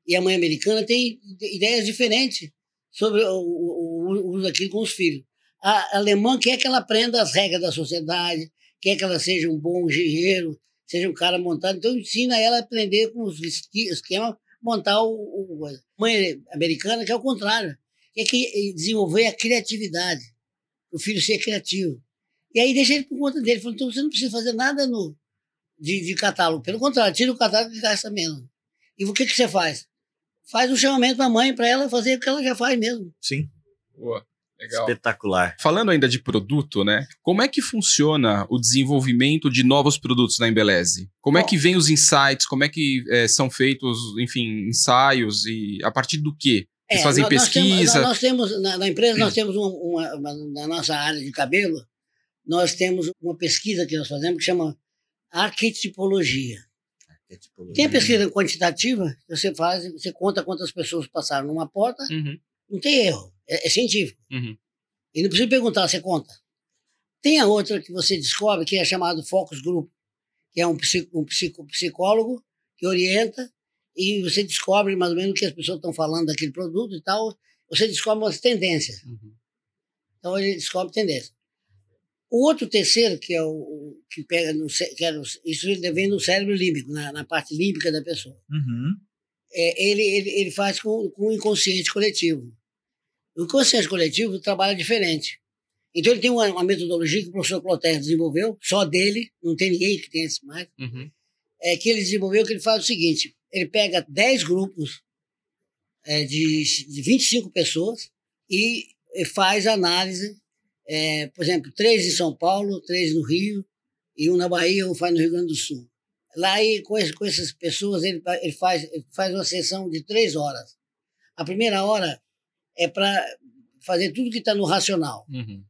e a mãe americana têm ideias diferentes sobre o, o, o uso daquilo com os filhos. A alemã quer que ela aprenda as regras da sociedade, quer que ela seja um bom engenheiro, seja um cara montado. Então, ensina ela a aprender com os esquemas, montar o, o. Mãe americana, que é o contrário, é que desenvolver a criatividade, o filho ser criativo. E aí deixa ele por conta dele. Falou, então você não precisa fazer nada no, de, de catálogo. Pelo contrário, tira o catálogo e gasta menos. E o que, que você faz? Faz um chamamento para a mãe, para ela fazer o que ela já faz mesmo. Sim. Boa. Legal. Espetacular. Falando ainda de produto, né? Como é que funciona o desenvolvimento de novos produtos na Embeleze? Como Bom, é que vem os insights? Como é que é, são feitos, enfim, ensaios e a partir do quê? Vocês é, fazem nós, pesquisa? Nós temos, nós temos na, na, empresa, nós temos uma, uma, uma, na nossa área de cabelo, nós temos uma pesquisa que nós fazemos que chama arquetipologia. arquetipologia. Tem a pesquisa quantitativa, você faz, você conta quantas pessoas passaram numa porta, uhum. não tem erro, é, é científico. Uhum. E não precisa perguntar, você conta. Tem a outra que você descobre, que é chamado Focus Group, que é um, psico, um psico, psicólogo que orienta e você descobre mais ou menos o que as pessoas estão falando daquele produto e tal. Você descobre umas tendências. Uhum. Então ele descobre tendências. O outro terceiro, que é o, o que pega no que é no, isso vem no cérebro límbico, na, na parte límbica da pessoa. Uhum. É, ele, ele, ele faz com, com o inconsciente coletivo. O inconsciente coletivo trabalha diferente. Então ele tem uma, uma metodologia que o professor Clotaire desenvolveu, só dele, não tem ninguém que tenha esse mais, uhum. é que ele desenvolveu que ele faz o seguinte, ele pega 10 grupos é, de, de 25 pessoas e faz análise é, por exemplo, três em São Paulo, três no Rio, e um na Bahia, um faz no Rio Grande do Sul. Lá, com, com essas pessoas, ele, ele, faz, ele faz uma sessão de três horas. A primeira hora é para fazer tudo que está no racional. Uhum.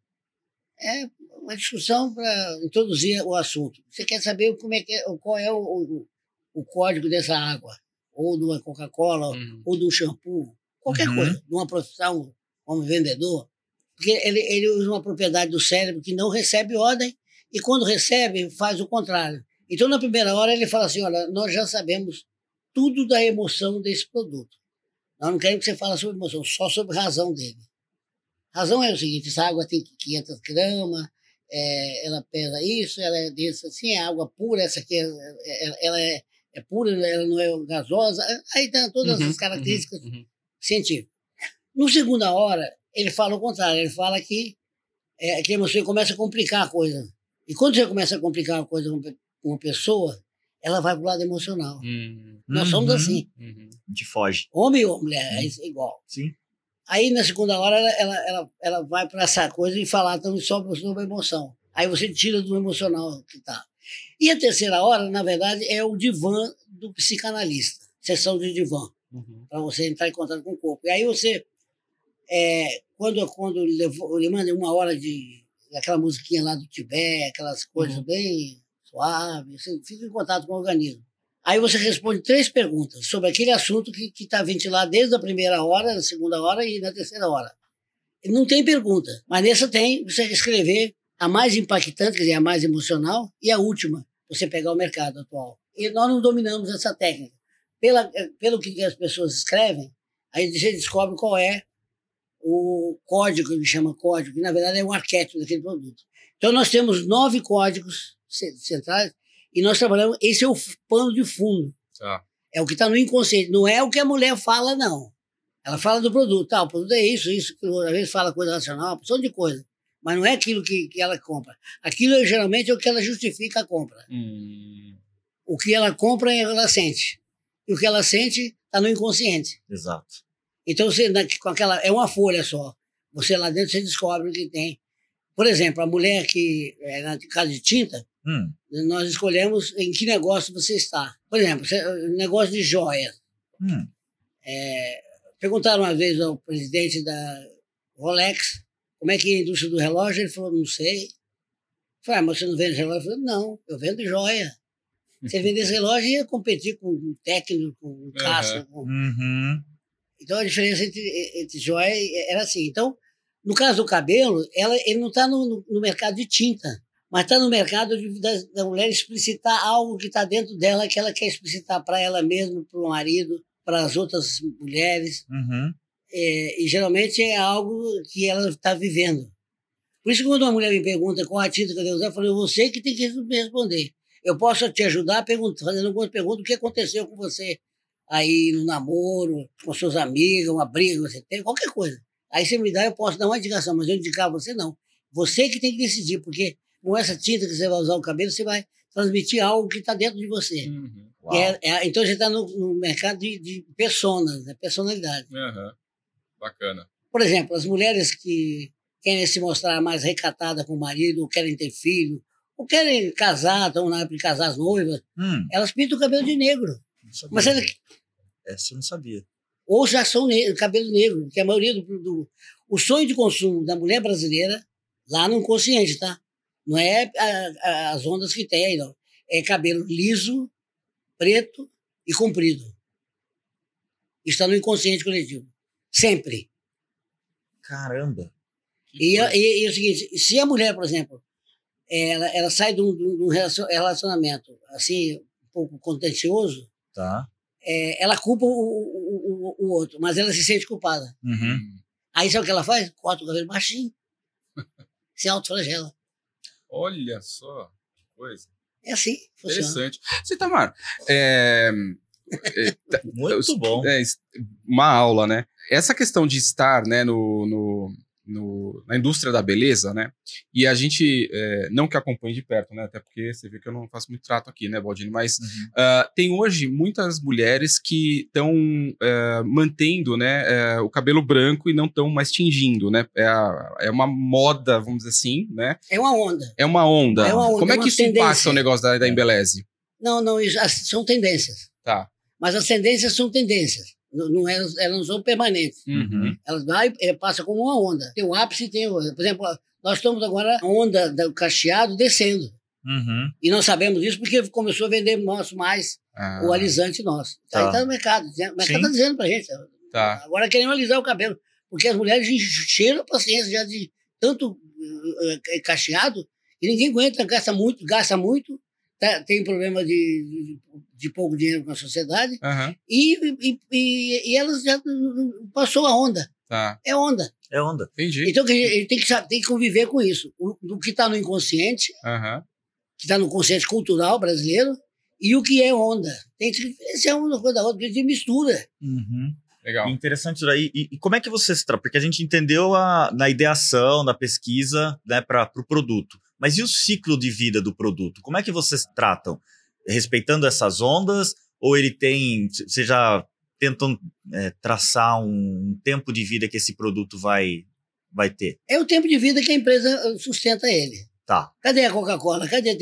É uma discussão para introduzir o assunto. Você quer saber como é que é, qual é o, o, o código dessa água, ou de uma Coca-Cola, uhum. ou de um shampoo, qualquer uhum. coisa, de uma profissão como vendedor. Porque ele, ele usa uma propriedade do cérebro que não recebe ordem e quando recebe faz o contrário. Então, na primeira hora, ele fala assim: olha, nós já sabemos tudo da emoção desse produto. Nós não queremos que você fale sobre emoção, só sobre razão dele. Razão é o seguinte: essa água tem 500 gramas, é, ela pesa isso, ela é desse assim, é água pura, essa aqui é, é, ela é, é pura, ela não é gasosa. Aí tem todas uhum, as características uhum, uhum. científicas. No segunda hora, ele fala o contrário, ele fala que, é, que você começa a complicar a coisa. E quando você começa a complicar a coisa com uma pessoa, ela vai para o lado emocional. Uhum. Nós somos assim. Uhum. A gente foge. Homem ou mulher, é igual. Sim. Aí, na segunda hora, ela, ela, ela, ela vai para essa coisa e falar também sobre, sobre a emoção. Aí você tira do emocional que está. E a terceira hora, na verdade, é o divã do psicanalista. Sessão de divã. Uhum. Para você entrar em contato com o corpo. E aí você é, quando quando levou, ele manda uma hora de aquela musiquinha lá do Tibete, aquelas coisas uhum. bem suaves, você fica em contato com o organismo. Aí você responde três perguntas sobre aquele assunto que está ventilado desde a primeira hora, na segunda hora e na terceira hora. Não tem pergunta, mas nessa tem você escrever a mais impactante, quer dizer, a mais emocional, e a última, você pegar o mercado atual. E nós não dominamos essa técnica. Pela, pelo que as pessoas escrevem, aí você descobre qual é o código, que chama código, que na verdade é um arquétipo daquele produto. Então nós temos nove códigos centrais e nós trabalhamos, esse é o pano de fundo. Ah. É o que está no inconsciente, não é o que a mulher fala, não. Ela fala do produto, tá, o produto é isso, isso, aquilo, às vezes fala coisa racional, opção de coisa. Mas não é aquilo que, que ela compra. Aquilo geralmente é o que ela justifica a compra. Hum. O que ela compra, ela sente. E o que ela sente está no inconsciente. Exato. Então, você, com aquela, é uma folha só. Você lá dentro você descobre o que tem. Por exemplo, a mulher que, é, na casa de tinta, hum. nós escolhemos em que negócio você está. Por exemplo, negócio de joia. Hum. É, perguntaram uma vez ao presidente da Rolex como é que é a indústria do relógio. Ele falou, não sei. Eu falei, ah, mas você não vende relógio? Eu falei, não, eu vendo joia. Se ele vendesse relógio, ia competir com um técnico, com um caça. com- Uhum. Então a diferença entre, entre joia era assim. Então, no caso do cabelo, ela, ele não está no, no- no mercado de tinta, mas está no mercado de, da, da mulher explicitar algo que está dentro dela, que ela quer explicitar para ela mesma, para o marido, para as outras mulheres. Uhum. É, e geralmente é algo que ela está vivendo. Por isso, quando uma mulher me pergunta qual a tinta que eu devo usar, eu falo, você que tem que me responder. Eu posso te ajudar perguntando, fazendo algumas perguntas, o que aconteceu com você aí no namoro, com suas amigas, uma briga que você teve, qualquer coisa. Aí você me dá, eu posso dar uma indicação, mas eu indicar você não. Você que tem que decidir, porque com essa tinta que você vai usar no cabelo, você vai transmitir algo que está dentro de você. Uhum. É- é- então você está no, no mercado de, de personas, né? personalidade. Aham. Bacana. Por exemplo, as mulheres que querem se mostrar mais recatadas com o marido, ou querem ter filho, ou querem casar, estão na época de casar as noivas, Hum, elas pintam o cabelo de negro. Mas ela, Essa eu não sabia. ou já são ne cabelo negro, porque a maioria do, do. O sonho de consumo da mulher brasileira, lá no inconsciente, tá? Não é a- a- as ondas que tem aí, não. É cabelo liso, preto e comprido. Está no inconsciente coletivo. Sempre. Caramba. E, e, e é o seguinte, se a mulher, por exemplo, ela, ela sai de um, de um relacion- relacionamento assim, um pouco contencioso, Tá. é, ela culpa o, o, o, o outro, mas ela se sente culpada. Uhum. Aí sabe o que ela faz? Corta o cabelo baixinho. se autoflagela. Olha só, que coisa. É assim funciona. Interessante. Citamar, é, Muito bom. é, uma aula, né? Essa questão de estar né, no, no- no- na indústria da beleza, né? E a gente, é, não que acompanhe de perto, né? Até porque você vê que eu não faço muito trato aqui, né, Baldini? Mas Uhum. ah, tem hoje muitas mulheres que estão mantendo né, é, o cabelo branco e não estão mais tingindo, né? É, a- é uma moda, vamos dizer assim, né? É uma onda. É uma onda. É uma onda, Como é é que isso impacta tendência. o negócio da, da É. Embeleze? Não, não, são tendências. Tá. Mas as tendências são tendências. Não, não é, elas não são permanentes. Uhum. Elas vai, é, passa como uma onda. Tem o ápice, tem o. Por exemplo, nós estamos agora a onda do cacheado descendo. Uhum. E nós sabemos disso porque começou a vender nosso mais Ah, o alisante nosso. Tá. Aí está no mercado. O mercado está dizendo para gente. Tá. Agora queremos alisar o cabelo. Porque as mulheres encheram a paciência já de tanto eh, cacheado e ninguém aguenta, gasta muito, gasta muito, tá- tem problema de, de, de pouco dinheiro com a sociedade Aham, e, e, e, e elas já passou a onda. tá. É onda. É onda. Entendi. Então gente tem que, tem que conviver com isso. O, o que está no inconsciente, Aham. que está no consciente cultural brasileiro, e o que é onda. Tem que diferenciar uma coisa da outra, porque a gente mistura. Uhum. Legal. Interessante isso daí. E, e como é que você se trata? Porque a gente entendeu a, na ideação, na pesquisa, né, para o pro produto. Mas e o ciclo de vida do produto? Como é que vocês tratam? Respeitando essas ondas? Ou ele tem. Vocês já tentam é, traçar um tempo de vida que esse produto vai, vai ter? É o tempo de vida que a empresa eh, sustenta ele. Tá. Cadê a Coca-Cola? Cadê?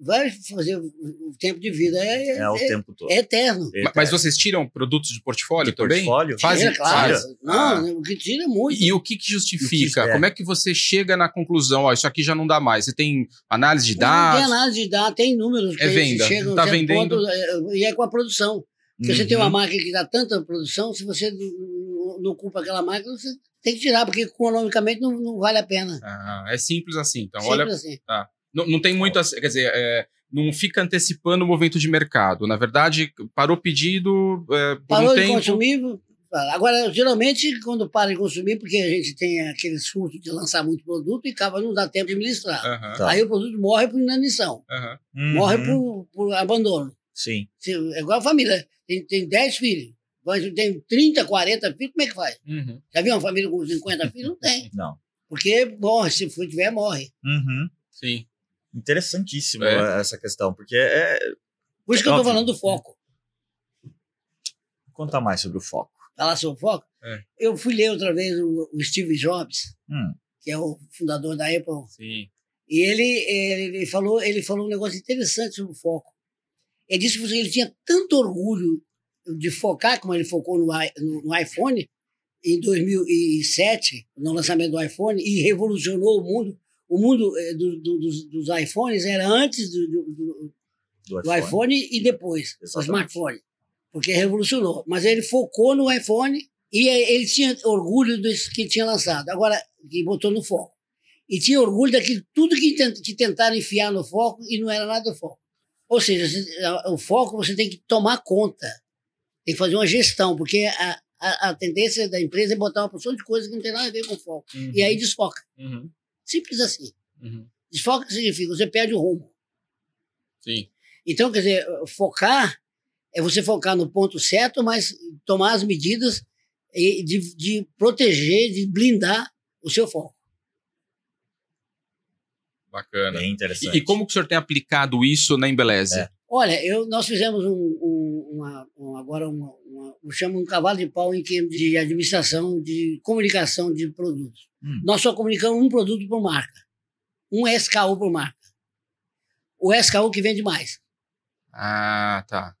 Vai fazer o o tempo de vida. É, É, o é- tempo todo. é eterno. Ma- Mas vocês tiram produtos de portfólio de também? portfólio? Fazem- Tira, claro. tira. Não, o que tira é muito. E o que, que justifica? O que- é. Como é que você chega na conclusão? Ó, isso aqui já não dá mais. Você tem análise de Não dados? tem análise de dados, tem números. É que venda. chegam Tá certo vendendo. ponto, eh, e é com a produção. Porque você tem uma Uhum. máquina que dá tanta produção, se você não, culpa aquela máquina, você tem que tirar, porque economicamente não, não vale a pena. Ah, é simples assim. Então, Simples olha, assim. Não, não tem muito. assim- Quer dizer, é, não fica antecipando o movimento de mercado. Na verdade, parou o pedido é, por Parou um de tempo. consumir. Agora, geralmente, quando para de consumir, porque a gente tem aquele surto de lançar muito produto e acaba não dá tempo de administrar. Aham, Tá. Aí o produto morre por inanição. Uhum. morre por, por abandono. Sim. Se- É igual a família. Tem, tem 10 filhos. Mas tem 30, 40 filhos, como é que faz? Uhum. Já viu uma família com 50 filhos? Não tem. Não. Porque morre, se for tiver, morre. Uhum. Sim. Interessantíssimo É. essa questão, porque é. Por isso que eu estou Óbvio. falando do foco. Conta mais sobre o foco. Falar sobre foco. É. Eu fui ler outra vez o, o Steve Jobs, Hum. que é o fundador da Apple, Sim. e ele, ele, ele falou, ele falou um negócio interessante sobre o foco. Ele disse que ele tinha tanto orgulho de focar, como ele focou no, no, no iPhone, em 2007, no lançamento do iPhone, e revolucionou o mundo. O mundo eh, do- do- dos, dos iPhones era antes do, do- do- Do do iPhone e depois, o Exatamente. smartphone, porque revolucionou. Mas ele focou no iPhone e ele tinha orgulho disso que tinha lançado. Agora, que botou no foco. E tinha orgulho daquilo, tudo que, tent- que tentaram enfiar no foco e não era nada do foco. Ou seja, o foco você tem que tomar conta, tem que fazer uma gestão, porque a, a, a tendência da empresa é botar uma porção de coisa que não tem nada a ver com foco. E aí desfoca. Uhum, Simples assim. uhum. Desfoca significa você perde o rumo. Sim. Então, quer dizer, focar é você focar no ponto certo, mas tomar as medidas e de, de proteger, de blindar o seu foco. Bacana. Bem E, interessante. e como que o senhor tem aplicado isso na Embeleze? É. Olha, eu, nós fizemos um, um- uma, um- agora uma, chamo um cavalo de pau em termos de administração, de comunicação de produtos. Hum. Nós só comunicamos um produto por marca, um SKU por marca. O SKU que vende mais. Ah, tá.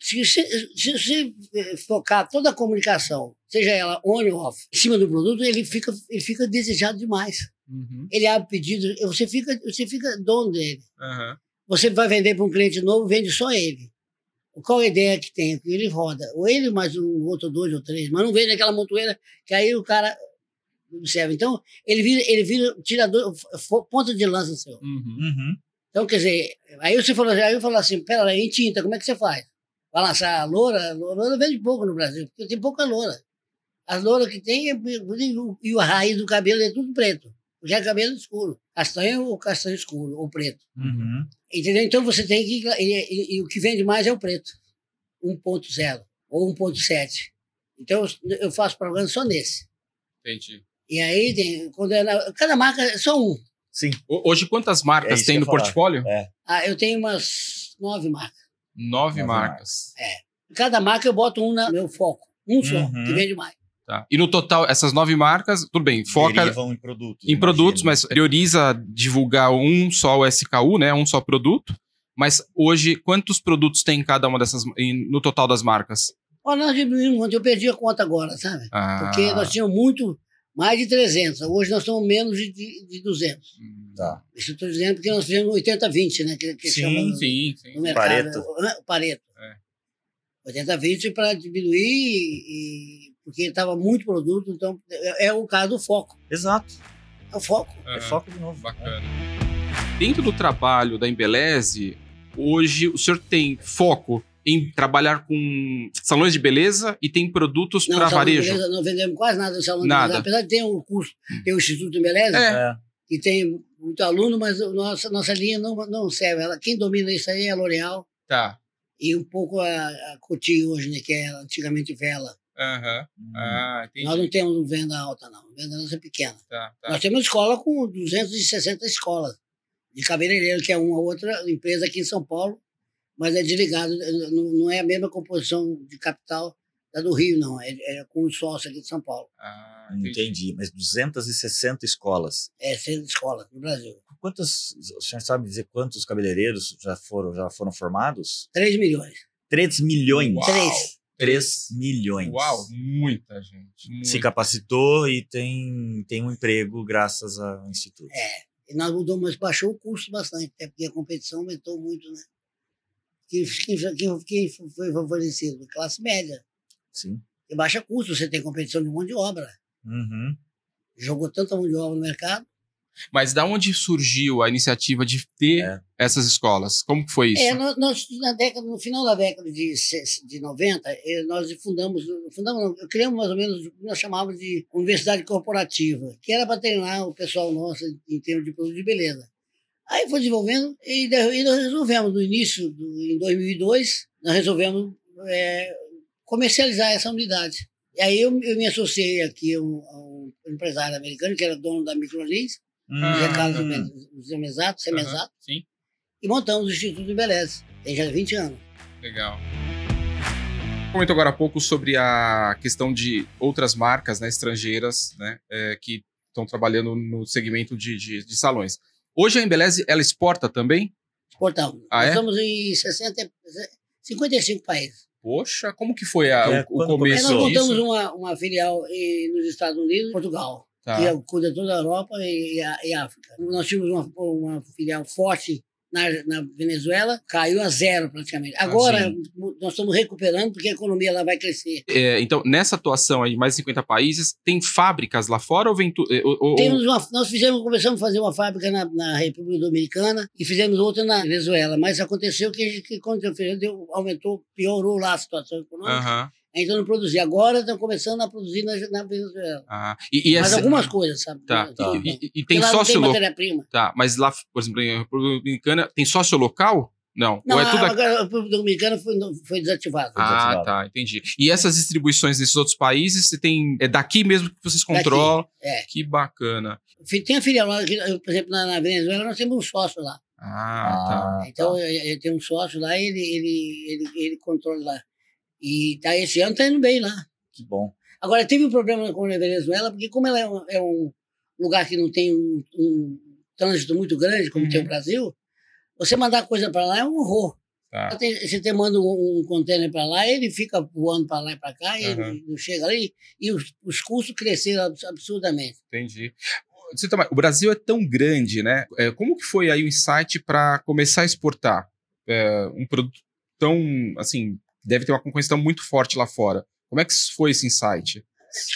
Se você, eh, focar toda a comunicação, seja ela on ou off, em cima do produto, ele fica, ele fica desejado demais. Uhum. Ele abre pedido, você fica, você fica dono dele. Aham. Você vai vender para um cliente novo, vende só ele. Qual a ideia que tem? Ele roda. Ou ele mais um outro, dois ou três, mas não vende aquela montoeira que aí o cara observa. Então, ele vira, ele vira tirador, ponta de lança seu. Uhum. Uhum. Então, quer dizer, aí você falou, aí eu falo assim, pera lá, em tinta, como é que você faz? Vai lançar a loura? A loura vende pouco no Brasil, porque tem pouca loura. As louras que tem, é- e a raiz do cabelo é tudo preto. Já é cabelo escuro. Castanho ou castanho escuro, ou preto. Uhum. Entendeu? Então você tem que. E, e- e o que vende mais é o preto. 1.0 ou 1.7. Então eu- faço programa só nesse. Entendi. E aí tem. Quando é na- cada marca é só um. Sim. Ho- Hoje, quantas É marcas isso tem no falar. portfólio? Ah, eu tenho umas nove marcas. Nove Nove marcas. Cada marca eu boto um no meu foco. Um só, Uhum. que vende mais. Tá. E no total, essas nove marcas, tudo bem, foca Derivam em produtos. em produtos, imagino. mas prioriza divulgar um só o SKU, né? Um só produto. Mas hoje, quantos produtos tem em cada uma dessas, no total das marcas? Olha, nós diminuímos muito. Eu perdi a conta agora, sabe? Ah, Porque nós tínhamos muito, mais de 300. Hoje nós estamos menos de, de, de 200. hum, Tá. Isso eu estou dizendo porque nós fizemos 80-20, né? Que, que Sim, chama Sim, sim. no mercado. Pareto. O Pareto. É. 80-20 para diminuir, e, e- porque estava muito produto, então é, é o caso do foco. Exato. É o foco. É Aham. foco de novo. Bacana. Dentro do trabalho da Embeleze, hoje o senhor tem foco em trabalhar com salões de beleza e tem produtos para varejo. beleza, não vendemos quase nada no salão Nada. de beleza. Apesar de ter um curso, tem o Instituto de Beleza, É. É. que tem muito aluno, mas a nossa, nossa linha não, não serve. Ela, quem domina isso aí é a L'Oréal Tá. e um pouco a, a Coty hoje, né, que é antigamente Vela. Aham. Hum. Ah. Nós não temos venda alta, não. Venda nossa é pequena. Tá, tá. Nós temos uma escola com 260 escolas de cabeleireiro, que é uma outra empresa aqui em São Paulo, mas é desligado, não, não é a mesma composição de capital da do Rio, não. É, é com o sócio aqui de São Paulo. Ah, entendi. Entendi. Mas 260 escolas. É seis escolas no Brasil. Quantos, o senhor sabe dizer quantos cabeleireiros já foram, já foram formados? 3 milhões. 3 milhões. Uau. Três. 3 milhões. Uau, muita gente. Muita. Se capacitou e tem, tem um emprego graças ao Instituto. É. E nós mudamos, mas baixou o custo bastante, até porque a competição aumentou muito, né? Quem, quem, quem, quem foi favorecido? Classe média. Sim. E baixa custo, você tem competição de mão de obra. Uhum. Jogou tanta mão de obra no mercado. Mas da onde surgiu a iniciativa de ter É. essas escolas? Como foi isso? É, nós, nós, na década, no final da década de, de 90, eh, nós fundamos, fundamos criamos mais ou menos o que nós chamávamos de universidade corporativa, que era para treinar o pessoal nosso em, termos de produto de beleza. Aí foi desenvolvendo e, e nós resolvemos, no início, do, em 2002, nós resolvemos eh, comercializar essa unidade. E aí eu, eu me associei aqui a um, a um empresário americano, que era dono da Microlins, Ah, José Carlos uhum. Zemesato, Aham, Semesato, Sim, e montamos o Instituto de Beleza. Tem já 20 anos. legal. Comentou agora há pouco sobre a questão de outras marcas né, estrangeiras né, é, que estão trabalhando no segmento de, de, de salões. Hoje a Embeleze, ela exporta também? Exportamos. Ah, Nós é? estamos em 60, 55 países. Poxa, como que foi a- É, o, o começo nós montamos uma, uma filial em- nos Estados Unidos, Portugal, Tá. que cuida toda a Europa e, a, e África. Nós tínhamos uma, uma filial forte na, na Venezuela, caiu a zero praticamente. Agora, nós estamos recuperando porque a economia lá vai crescer. É, então, nessa atuação aí, mais de 50 países, tem fábricas lá fora ou vem tu, é, ou- Temos uma, nós fizemos, começamos a fazer uma fábrica na, na República Dominicana e fizemos outra na Venezuela, mas aconteceu que, que quando fez, deu- aumentou, piorou lá a situação econômica, Aham. Então não produzia. Agora estão começando a produzir na, na Venezuela. Ah, e, e mas essa- algumas coisas, sabe? Tá, Tá. E, e- e tem sócio local. matéria-prima. Tá, mas lá, por exemplo, em República Dominicana, tem sócio local? Não. Não, ou é tudo aqui? agora a República Dominicana foi, foi desativada. Ah, desativado. tá, entendi. E essas distribuições nesses outros países, você tem. É daqui mesmo que vocês Daqui, controlam? é. Que bacana. Tem a filial por exemplo, na, na Venezuela nós temos um sócio lá. Ah, tá. Então, ele tem um sócio lá e ele, ele, ele, ele controla lá. E tá, esse ano está indo bem lá. Que bom. Agora, teve um problema com a Venezuela, porque como ela é um, é um lugar que não tem um, um trânsito muito grande, como Uhum. tem o Brasil, você mandar coisa para lá é um horror. Tá. Tem- Você te manda um, um container para lá, ele fica voando para lá e para cá, e Aham. ele não chega ali, e os, os custos cresceram abs- absurdamente. Entendi. Você toma- o Brasil é tão grande, né? É, como que foi aí o insight para começar a exportar É, um produto tão, assim, deve ter uma concorrência muito forte lá fora. Como é que foi esse insight?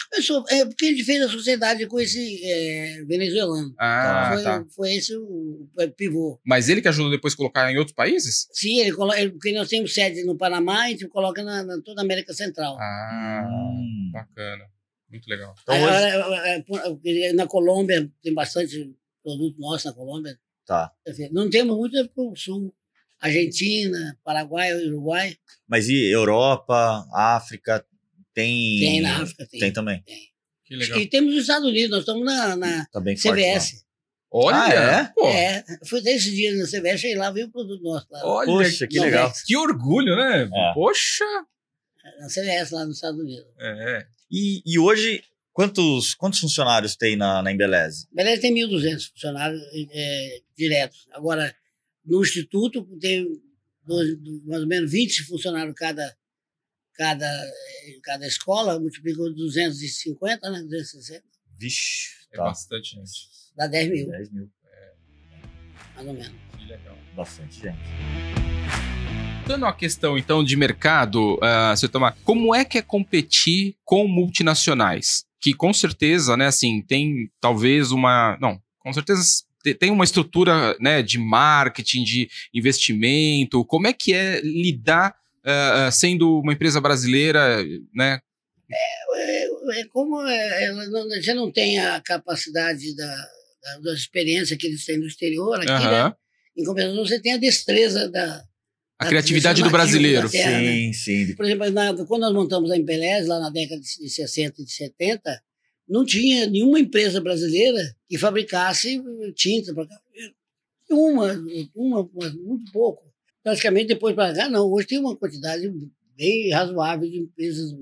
Começou, é porque a gente fez a sociedade com esse é, venezuelano. Ah, foi, tá. foi esse o, o pivô. Mas ele que ajudou depois a colocar em outros países? Sim, ele ele- porque nós temos sede no Panamá, a gente coloca na, na toda a América Central. Ah, Hum. bacana. Muito legal. Então, Aí, hoje- é, é, é, na Colômbia tem bastante produto nosso na Colômbia. Tá. Não temos muito é pro sul. Argentina, Paraguai, Uruguai. Mas e Europa, África, tem. Tem na África, tem. Tem também. Que legal. E temos nos Estados Unidos, nós estamos na, na Tá bem forte. CVS. Olha! Ah, é? Pô, É, fui desses dias na CVS, cheguei lá, vi o produto nosso lá. Olha, Poxa, que legal. é. que orgulho, né? É. Poxa! Na CVS lá nos Estados Unidos. É. E, e hoje, quantos, quantos funcionários tem na, na Embeleze? Beleza, tem 1.200 funcionários é, diretos. Agora, no Instituto, tem dois- mais ou menos 20 funcionários cada, cada, eh, cada escola, multiplicou 250, né? 260, Vixe, É tá. bastante gente. dá 10 mil, 10 mil. mais ou menos. Que legal. Bastante gente. Dando uma questão, então, de mercado, uh, seu Tomás, como é que é competir com multinacionais? Que com certeza, né, assim, tem talvez uma. Não, com certeza te- tem uma estrutura né, de marketing, de investimento. Como é que é lidar uh, sendo uma empresa brasileira, né? É, é como é, ela não, já não tem a capacidade da, da, da experiência que eles têm no exterior, aqui, Aham. né? Em compensação, você tem a destreza da. A da- criatividade do brasileiro. terra, né? Sim, sim. Por exemplo, na- quando nós montamos a Impelés, lá na década de 60 e de 70, não tinha nenhuma empresa brasileira que fabricasse tinta para cá. Uma, uma, uma, muito pouco. Praticamente depois para cá, não. Hoje tem uma quantidade bem razoável de empresas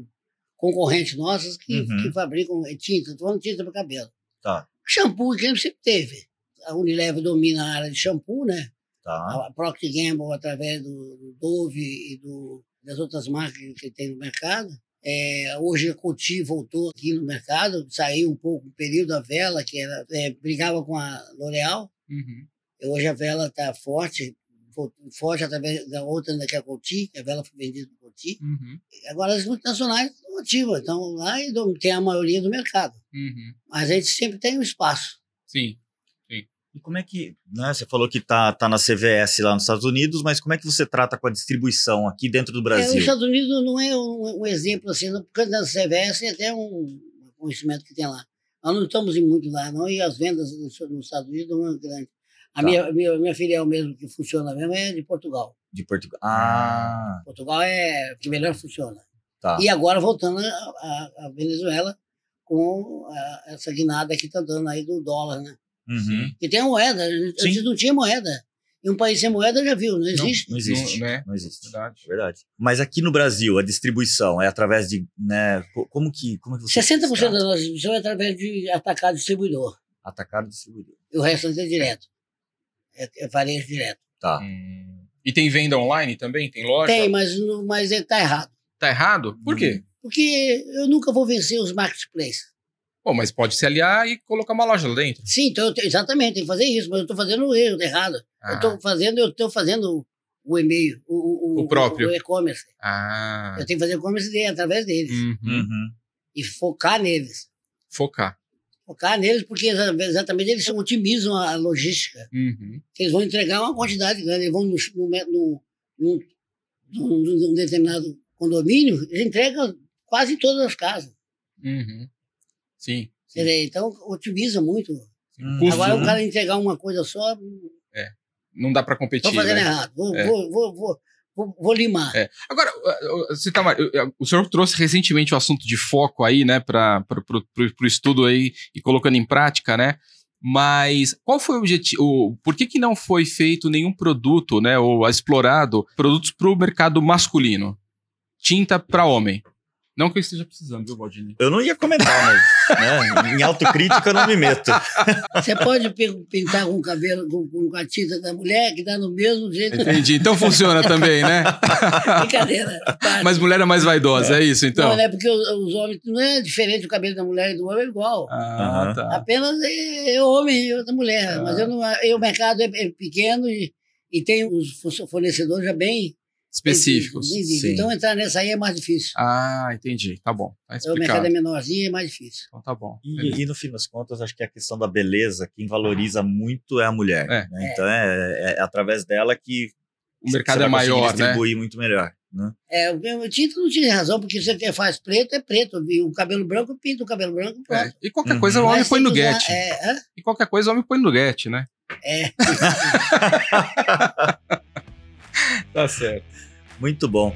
concorrentes nossas que, Uhum. que fabricam tinta, estou falando tinta para cabelo. Tá, Shampoo, que sempre teve. A Unilever domina a área de shampoo, né? tá. a Procter Gamble através do, do Dove e do, das outras marcas que tem no mercado. É, hoje a Coty voltou aqui no mercado, saiu um pouco o período da Vela, que era, é, brigava com a L'Oréal. Uhum. Hoje a Vela está forte, fo- forte através da outra, que é a Coty, que a Vela foi vendida por Coty. Uhum. Agora as multinacionais estão ativas, estão lá e tem a maioria do mercado. Uhum. Mas a gente sempre tem um espaço. Sim. E como é que. Né, você falou que tá, tá na CVS lá nos Estados Unidos, mas como é que você trata com a distribuição aqui dentro do É, os Brasil? Estados Unidos não é um, um exemplo assim, não, porque na CVS tem até um conhecimento que tem lá. Nós não estamos em muito lá, não, e as vendas nos, Estados Unidos não é grande. A Tá. minha, minha, minha filial mesmo que funciona mesmo é de Portugal. De Portugal. Ah, Portugal é que melhor funciona. tá. E agora voltando a Venezuela com a- essa guinada que está dando aí do dólar, né? Uhum. E tem a moeda, antes Sim. não tinha moeda. E um país sem moeda já viu, não existe. Não existe. Não, né? Não existe. Verdade. Verdade. Mas aqui no Brasil, a distribuição é através de. Né, co- como, que, como que você. 60% trata? da nossa distribuição é através de atacar distribuidor. Atacar o distribuidor. E o restante é direto. É, é varejo direto. Tá. Hum. E tem venda online também? Tem loja? Tem, mas, não- mas ele está errado. Tá errado? Por quê? Porque eu nunca vou vencer os marketplaces. Bom, mas pode se aliar e colocar uma loja lá dentro. Sim, então, eu te- exatamente, tem que fazer isso, mas eu estou fazendo o erro errado. Eu Ah, estou fazendo, eu estou fazendo o e-mail, o, O próprio. o e-commerce. ah. Eu tenho que fazer e-commerce dele, através deles. Uhum. Uhum. E focar neles. Focar. Focar neles, porque exa- exatamente eles otimizam a logística. Uhum. Eles vão entregar uma quantidade grande, eles vão no, no, no, num- num- determinado condomínio, eles entregam quase todas as casas. Uhum. Sim. sim. Dizer, então, otimiza muito. Custo, Agora, né? o cara entregar uma coisa só, Não dá para competir. estou fazendo né? errado. Vou, É. vou, vou, vou, vou, vou limar. É. Agora, você tá, o senhor trouxe recentemente o assunto de foco aí, né, para o estudo aí e colocando em prática, né? Mas qual foi o objetivo? Por que, que não foi feito nenhum produto, né, ou explorado produtos para o mercado masculino? Tinta para homem. Não que eu esteja precisando, viu, Valdini? Eu não ia comentar, mas né, em autocrítica eu não me meto. Você pode pintar com o cabelo, com, com a tinta da mulher, que dá no mesmo jeito. Entendi. Então funciona também, né? Brincadeira. parte. Mas mulher é mais vaidosa, é, isso, então? Não, né? Porque os, os homens não é diferente o cabelo da mulher e do homem é igual. Ah, tá. Apenas é, é homem e outra mulher. Ah. Mas eu não, eu, o mercado é, é pequeno e, e tem os fornecedores já bem Específicos. bem- bem- sim. Então entrar nessa aí é mais difícil. Ah, entendi. Tá bom. Tá o mercado é menorzinho, é mais difícil. Então tá bom. E, e no fim das contas, acho que a questão da beleza, quem valoriza muito é a mulher. É. né? Então é, é através dela que O mercado você é maior, né? distribuir muito melhor. Né? É, o o Tito não tinha razão, porque se você faz preto, é preto. E o cabelo branco, pinta o cabelo branco, pronto. É, E qualquer Uhum. coisa o homem põe no get. É? E qualquer coisa o homem põe no get, né? é. Tá certo. Muito bom.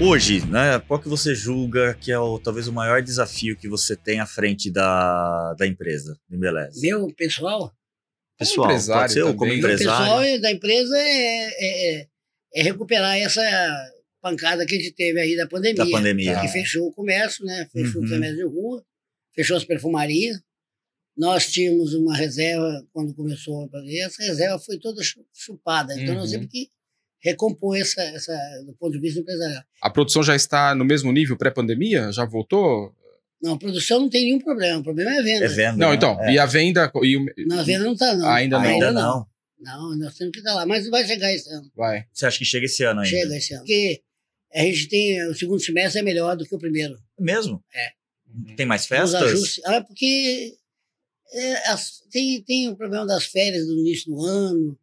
Hoje, né, qual que você julga que é o, talvez o maior desafio que você tem à frente da, da empresa, do Embeleze? Meu pessoal, Pessoal, empresário pode ser como né? empresário. pessoal da empresa é, é, é- é recuperar essa pancada que a gente teve aí da pandemia. da pandemia. Que fechou o comércio, né? Fechou Uhum. o comércio de rua, fechou as perfumarias. Nós tínhamos uma reserva quando começou a pandemia, essa reserva foi toda chu- chupada. Então nós Uhum. temos que recompor essa, essa do ponto de vista empresarial. A produção já está no mesmo nível pré-pandemia? Já voltou? Não, a produção não tem nenhum problema, o problema é a venda. É venda. Não, né? então. É. E a venda. E o- Não, a venda não está, não. Ainda não. Ainda não. Não, nós temos que estar lá, mas vai chegar esse ano. Vai. Você acha que chega esse ano ainda? Chega esse ano. Porque a gente tem, o segundo semestre é melhor do que o primeiro. Mesmo? É. Tem mais Os festas? ajustes. Ah, porque é, as- tem, tem o problema das férias do início do ano,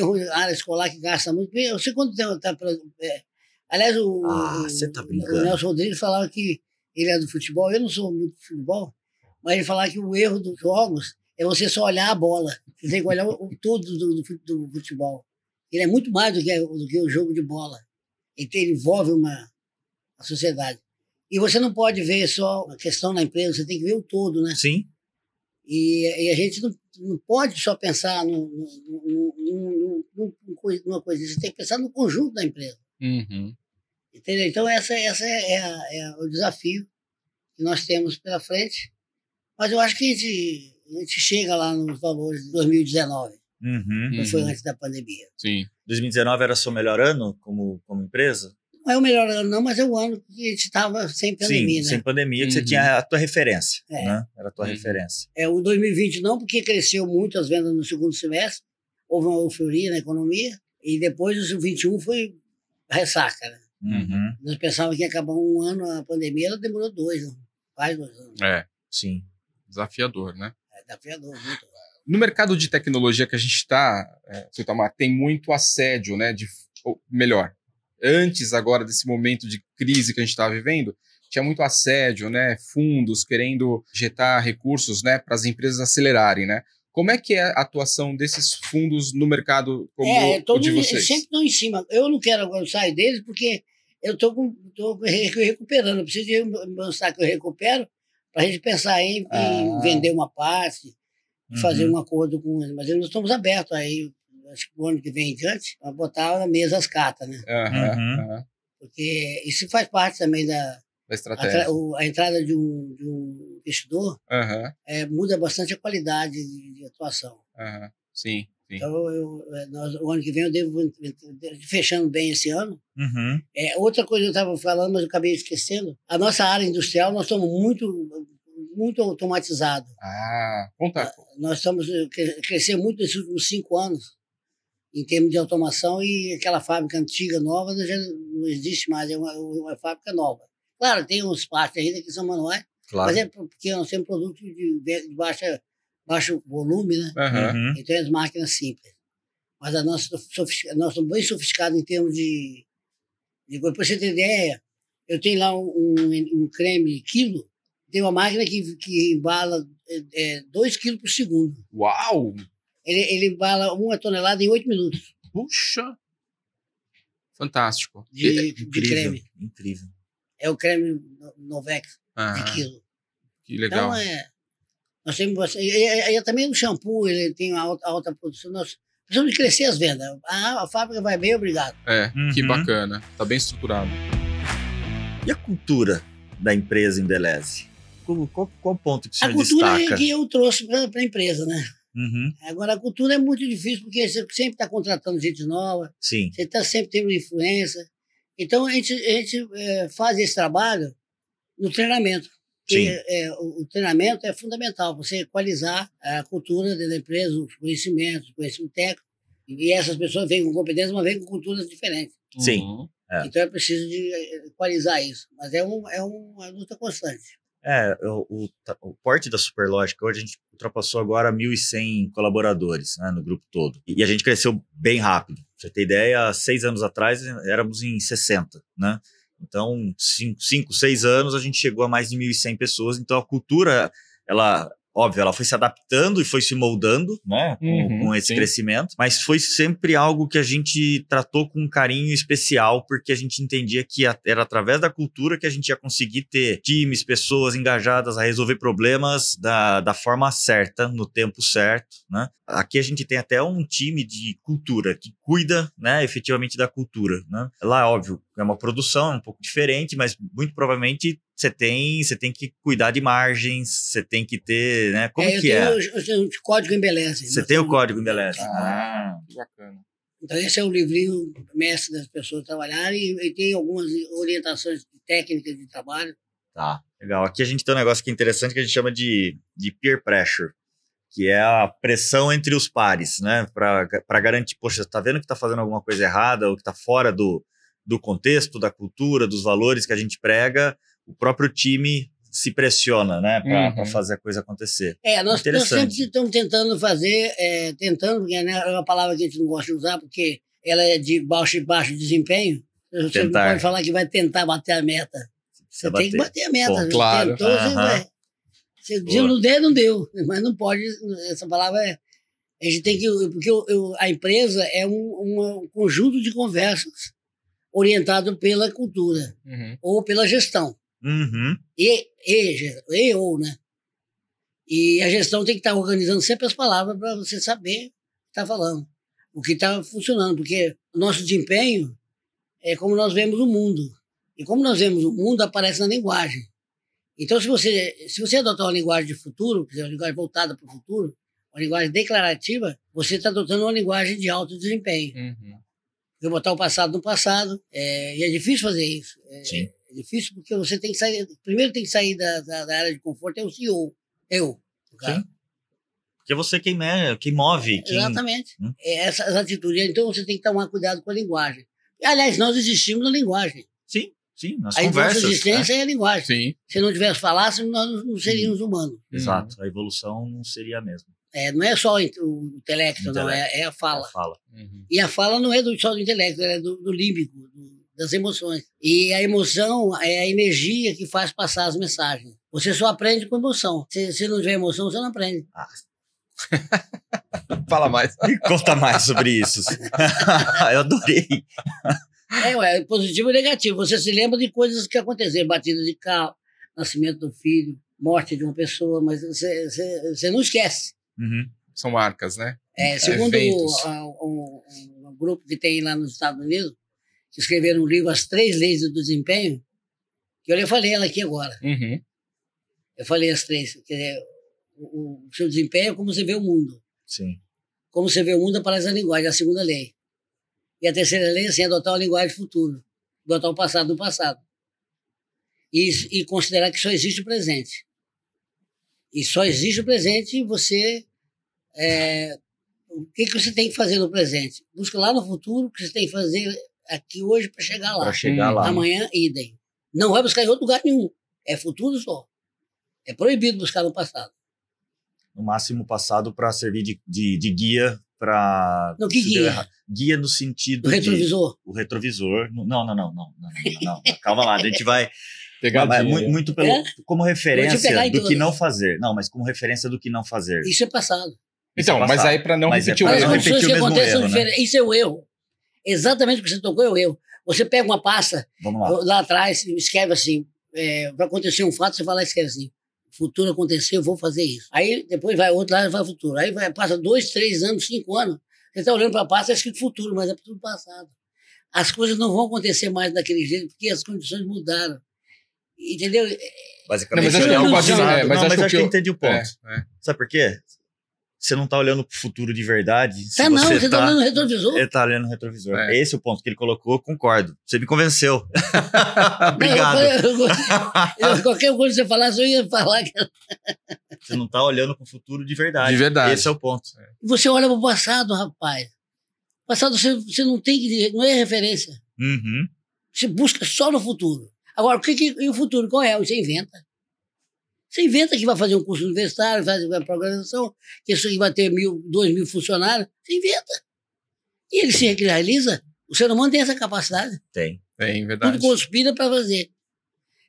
tem área escolar que gasta muito. Eu sei quando tem. Tá, pra- é, aliás, o, Ah, tá o. Nelson Rodrigues falava que ele é do futebol. Eu não sou muito de futebol, mas ele falava que o erro dos jogos é você só olhar a bola. Você tem que olhar o, todo do, do, do futebol. Ele é muito mais do que, do que o jogo de bola. Ele, tem- ele envolve uma, a sociedade. E você não pode ver só a questão na empresa, você tem que ver o todo, né? Sim. E, e a gente não, não pode só pensar no, no, no, no, no, no coi- numa coisa, você tem que pensar no conjunto da empresa. Uhum. Entendeu? Então, essa, essa é, a- é a- o desafio que nós temos pela frente. Mas eu acho que a gente, a gente chega lá nos valores de 2019, Uhum. que foi Uhum. antes da pandemia. Sim. 2019 era seu melhor ano como, como empresa? Não é o melhor ano, não, mas é o ano que a gente estava sem pandemia, Sim, né? sem pandemia, que você Uhum. tinha a tua referência, É. né? Era a tua Uhum. referência. É, o 2020 não, porque cresceu muito as vendas no segundo semestre, houve uma euforia na economia, e depois o 21 foi ressaca, né? Uhum. Nós pensávamos que ia acabar um ano a pandemia, ela demorou dois, né? quase dois anos. É. Sim. Desafiador, né? É desafiador, muito. No mercado de tecnologia que a gente está, é, Itamar, tem muito assédio, né? De, ou melhor, antes agora desse momento de crise que a gente está vivendo, tinha muito assédio, né? Fundos querendo injetar recursos, né? Para as empresas acelerarem, né? Como é que é a atuação desses fundos no mercado como é, o todo de mundo vocês? sempre estão em cima. Eu não quero agora sair deles porque eu estou recuperando. Eu preciso de mostrar que eu recupero para a gente pensar em, em Ah. vender uma parte, fazer Uhum. um acordo com eles. Mas nós estamos abertos aí, acho que o ano que vem em diante, para botar na mesa as cartas, né? Uhum. aham, Porque isso faz parte também da da a, estratégia. tra- o- a entrada de um, de um investidor, Aham, é, muda bastante a qualidade de, de atuação. aham. Sim, sim. Então, eu, é, nós, o ano que vem eu devo, fechando bem esse ano, Uhum. É, outra coisa que eu estava falando, mas eu acabei esquecendo. A nossa área industrial, nós estamos muito, muito automatizado. Ah, conta. Nós estamos cre- crescendo muito nesses últimos cinco anos em termos de automação e aquela fábrica antiga, nova, já não existe mais, é uma, uma fábrica nova. Claro, tem uns partes ainda que são manuais, Claro. mas é porque nós temos produtos de, de baixa, baixo volume, né? Uhum. Então, as máquinas simples. Mas a nossa, nós somos bem sofisticados em termos de. de para você ter ideia, eu tenho lá um, um, um creme quilo, tem uma máquina que, que embala 2 quilos por segundo. Uau! Ele, ele embala uma tonelada em 8 minutos Puxa! Fantástico. de, de Incrível. creme. Incrível. É o creme no- Novex de Ah, quilo. que legal. Então, é. Nós temos. E, e- e também o shampoo, ele tem uma alta, alta produção. Nós precisamos de crescer as vendas. Ah, a fábrica vai bem, obrigado. É, que Uhum. bacana. Tá bem estruturado. E a cultura da empresa Embeleze? Qual, qual, qual ponto que o A senhor cultura é destaca? que eu trouxe para a empresa, né? Uhum. Agora, a cultura é muito difícil, porque você sempre está contratando gente nova, Sim. você está sempre tendo influência. Então, a gente, a gente eh, faz esse trabalho no treinamento. Sim. Porque, eh, o, o treinamento é fundamental, você equalizar a cultura dentro da empresa, os conhecimentos, o conhecimento técnico. E essas pessoas vêm com competência, mas vêm com culturas diferentes. Sim. Uhum. É. Então, é preciso de eh, equalizar isso. Mas é, um, é uma luta constante. É, o, o, o porte da Superlógica hoje a gente ultrapassou agora 1.100 colaboradores né, no grupo todo. E a gente cresceu bem rápido. Pra você ter ideia, seis anos atrás éramos em 60, né? Então, cinco, cinco, seis anos a gente chegou a mais de 1.100 pessoas. Então, a cultura, ela, óbvio, ela foi se adaptando e foi se moldando, né? Com, Uhum, com esse sim. crescimento. Mas foi sempre algo que a gente tratou com um carinho especial, porque a gente entendia que a- era através da cultura que a gente ia conseguir ter times, pessoas engajadas a resolver problemas da, da forma certa, no tempo certo, né? Aqui a gente tem até um time de cultura que cuida, né, efetivamente da cultura, né? Lá, óbvio, é uma produção é um pouco diferente, mas muito provavelmente você tem, você tem que cuidar de margens, você tem que ter, né? Como É, eu que tenho, é? o- eu tenho o código embeleze. Você Nós tem o código Embeleze. Ah, que bacana. Então, esse é o livrinho mestre das pessoas trabalharem e, e tem algumas orientações técnicas de trabalho. Tá, legal. Aqui a gente tem um negócio que é interessante que a gente chama de, de peer pressure, que é a pressão entre os pares, né? Para garantir, poxa, você tá vendo que tá fazendo alguma coisa errada ou que tá fora do, do contexto, da cultura, dos valores que a gente prega, o próprio time se pressiona, né? Para Uhum. fazer a coisa acontecer. É, nós, nós sempre estamos tentando fazer, é, tentando, porque né, é uma palavra que a gente não gosta de usar, porque ela é de baixo, baixo desempenho. Você Tentar. não pode falar que vai tentar bater a meta. Você tem que bater a meta. Você claro. Tentou, você vai. Se Boa. não der, não deu. Mas não pode. Essa palavra é. A gente tem que. Porque eu- eu- a empresa é um, uma- um conjunto de conversas orientado pela cultura Uhum. ou pela gestão. Uhum. E, e, e ou, né? E a gestão tem que estar organizando sempre as palavras para você saber o que está falando, o que está funcionando, porque o nosso desempenho é como nós vemos o mundo. E como nós vemos o mundo, aparece na linguagem. Então, se você, se você adotar uma linguagem de futuro, quer dizer, uma linguagem voltada para o futuro, uma linguagem declarativa, você está adotando uma linguagem de alto desempenho. Uhum. Você botar o passado no passado, é, e é difícil fazer isso. É, Sim. é difícil porque você tem que sair. Primeiro tem que sair da, da, da área de conforto, é o CEO. Eu. no caso. Sim. Porque é você quem, me, quem move, quem... Exatamente. Hum. É essas atitudes. Então você tem que tomar cuidado com a linguagem. Aliás, nós existimos na linguagem. Sim, sim, nas a conversas. nossa né? existência é a linguagem. Sim. Se não tivesse falasse, nós não seríamos humanos. Exato, a evolução não seria a mesma. É, não é só o inte- o intelecto, não, é, é a fala. A fala. Uhum. E a fala não é do, só do intelecto, ela é do, do límbico, do- das emoções. E a emoção é a energia que faz passar as mensagens. Você só aprende com emoção. Se, se não tiver emoção, você não aprende. Fala mais. Me conta mais sobre isso. Eu adorei. É, ué, positivo e negativo. Você se lembra de coisas que aconteceram, batida de carro, nascimento do filho, morte de uma pessoa, mas você não esquece. Uhum. São marcas, né? É, segundo Eventos. o, a- o- um grupo que tem lá nos Estados Unidos, que escreveram um livro, As Três Leis do Desempenho, que eu falei ela aqui agora. Uhum. Eu falei as três. Quer dizer, o, o seu desempenho é como você vê o mundo. Sim. Como você vê o mundo aparece a linguagem, a segunda lei. E a terceira lei é assim, adotar uma linguagem futuro. Adotar o passado do passado. E, e considerar que só existe o presente. E só existe o presente e você. É, o que, que você tem que fazer no presente? Busca lá no futuro o que você tem que fazer aqui hoje para chegar lá. Para chegar Hum, lá. Amanhã, idem. Não vai buscar em outro lugar nenhum. É futuro só. É proibido buscar no passado. No máximo passado para servir de, de, de guia para. Não, que guia? Guia no sentido O de. retrovisor. O retrovisor. Não, não, não, não, não, não, não, não. Calma lá, a gente vai. Pegadinha. Mas muito, muito pelo, É? como referência do que não fazer. Não, mas como referência do que não fazer. Isso é passado. Então, é mas passado. aí para não Mas é repetir o pra Mas as não mesmo. repetir condições o que mesmo acontecem são erro, né? diferentes. Isso é o erro. Exatamente o que você tocou é o erro. Você pega uma pasta, lá. lá atrás, escreve assim, é, para acontecer um fato, você vai lá e escreve assim, futuro aconteceu, eu vou fazer isso. Aí depois vai outro lá e vai futuro. Aí vai, passa dois, três anos, cinco anos, você está olhando para a pasta, é escrito futuro, mas é tudo passado. As coisas não vão acontecer mais daquele jeito, porque as condições mudaram. Entendeu? Basicamente, Não, mas acho o o é, Não, mas mas, acho acho que eu entendi o ponto. É, é. Sabe por quê? Você não tá olhando pro futuro de verdade. se Tá não, você está olhando no retrovisor. Ele tá olhando no retrovisor. É. Esse é o ponto que ele colocou, concordo. Você me convenceu. Obrigado. Eu eu. Eu- qualquer coisa que você falasse, eu ia falar que Você não tá olhando pro futuro de verdade. De verdade. Esse é o ponto. Você olha para o passado, rapaz. Passado você, você não tem que. não é referência. Uhum. Você busca só no futuro. Agora, o que, que e o futuro qual é? Você inventa. Você inventa que vai fazer um curso universitário, faz uma programação, que isso aqui vai ter mil, dois mil funcionários. Você inventa. E ele se realiza. O ser humano tem essa capacidade. Tem. Tem, Tudo verdade. conspira para fazer.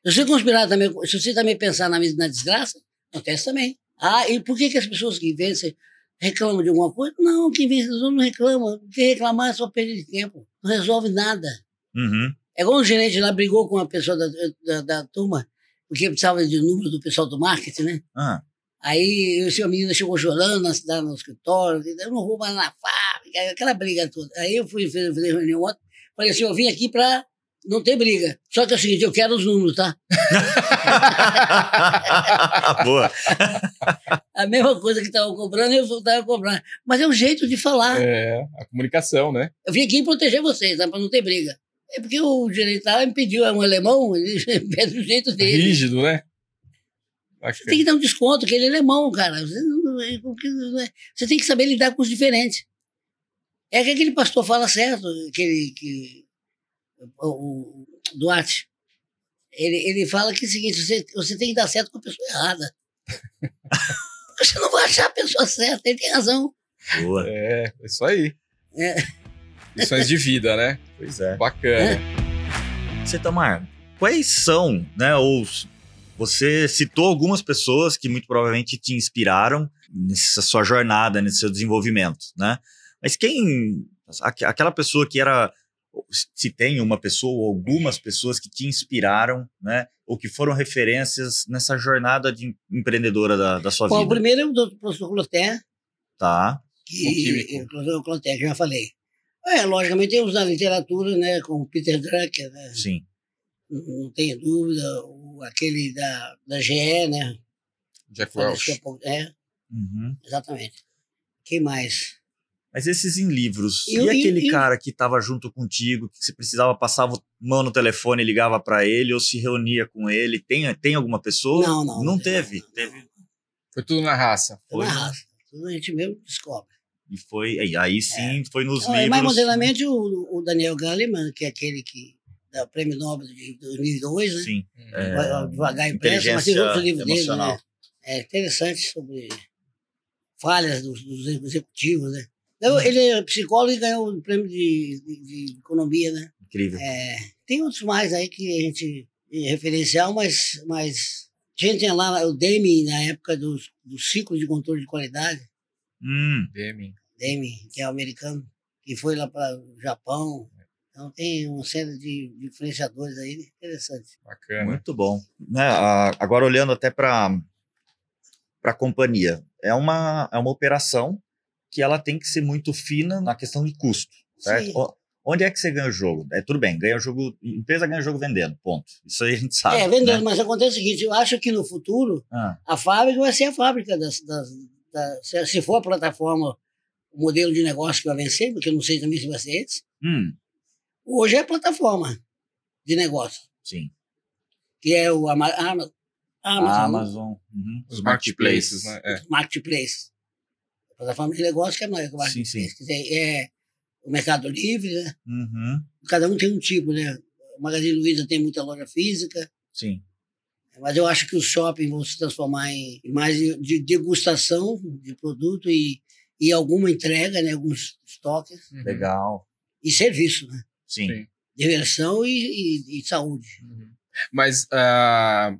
Se você conspirar também, se você também pensar na, na desgraça, acontece também. Ah, e por que, que as pessoas que vencem reclamam de alguma coisa? Não, quem vence não reclama. Porque reclamar é só perda de tempo. Não resolve nada. Uhum. É igual um gerente lá brigou com uma pessoa da, da, da turma, porque precisava de número do pessoal do marketing, né? Ah, Aí o seu menino chegou chorando na cidade, no escritório, eu não vou mais na fábrica, aquela briga toda. Aí eu fui fazer fazer reunião ontem, falei assim, eu vim aqui para não ter briga. Só que é o seguinte, eu quero os números, tá? Boa. A mesma coisa que estavam cobrando, eu estava cobrando. Mas é um jeito de falar. É, a comunicação, né? Eu vim aqui proteger vocês, tá? para não ter briga. É porque o lá me pediu, é um alemão, ele pede do jeito dele. Rígido, né? Você tem que dar um desconto, que ele é alemão, cara. Você, é- é- você tem que saber lidar com os diferentes. É que aquele pastor fala certo, aquele que, o, o Duarte. Ele, ele fala que é o seguinte: você, você tem que dar certo com a pessoa errada. você não vai achar a pessoa certa, ele tem razão. Boa. É, é isso aí. É. Lições de vida, né? Pois é. Bacana. Você, Tamar, quais são, né, ou você citou algumas pessoas que muito provavelmente te inspiraram nessa sua jornada, nesse seu desenvolvimento, né? Mas quem, aqu- aquela pessoa que era, se tem uma pessoa ou algumas pessoas que te inspiraram, né, ou que foram referências nessa jornada de em- empreendedora da, da sua Bom, o vida, primeiro é o doutor professor Cloté, tá? O que químico. o Cloté, já falei. É, logicamente, tem os da literatura, né, com o Peter Drucker, né? Sim. não não tenho dúvida, o, aquele da, da GE, né? Jack Welch. É, Uhum. exatamente. Quem mais? Mas esses em livros, E aquele e- cara que estava junto contigo, que você precisava, passava mão no telefone e ligava para ele, ou se reunia com ele, tem, tem alguma pessoa? Não, não. Não teve. Teve. Foi tudo na raça. Foi Foi. na raça. Tudo a gente mesmo descobre. E foi, aí, aí sim, foi nos e livros. mais modernamente, o, o Daniel Goleman, que é aquele que dá o prêmio Nobel de 2002, né? Sim. É, Devagar impresso, mas tem inteligência outro livro dele, né? É interessante sobre falhas dos, dos executivos, né? Eu- Ele é psicólogo e ganhou o prêmio de, de- de economia, né? Incrível. É, tem outros mais aí que a gente é referencial, mas, mas a gente tinha lá o Deming na época do, do ciclo de controle de qualidade, Hum, Deming. Deming, que é o americano, que foi lá para o Japão. Então tem uma série de influenciadores aí interessantes. Bacana. muito bom. Né, agora olhando até para a companhia, é uma, é uma operação que ela tem que ser muito fina na questão de custo, certo? Sim. Onde é que você ganha o jogo? É tudo bem, ganha o jogo, empresa ganha o jogo vendendo, ponto. Isso aí a gente sabe. é, vendendo, né? mas acontece o seguinte, eu acho que no futuro Ah, a fábrica vai ser a fábrica das, das, da- se, se for a plataforma, o modelo de negócio que vai vencer, porque eu não sei também se vai ser esse, hum, hoje é a plataforma de negócio. sim. que é o Ama- Amazon, Amazon. uhum, Os marketplaces, né? É. Marketplace. A plataforma de negócio que é maior que o Sim, Marketplace. sim. que tem, é o Mercado Livre, né? Uhum, Cada um tem um tipo, né? O Magazine Luiza tem muita loja física, sim. Mas eu acho que os shoppings vão se transformar em mais de de degustação de produto e, e alguma entrega, né? Alguns estoques Uhum. Legal. e serviço, né? Sim. Sim. Diversão e, e- e saúde. Uhum. Mas ah,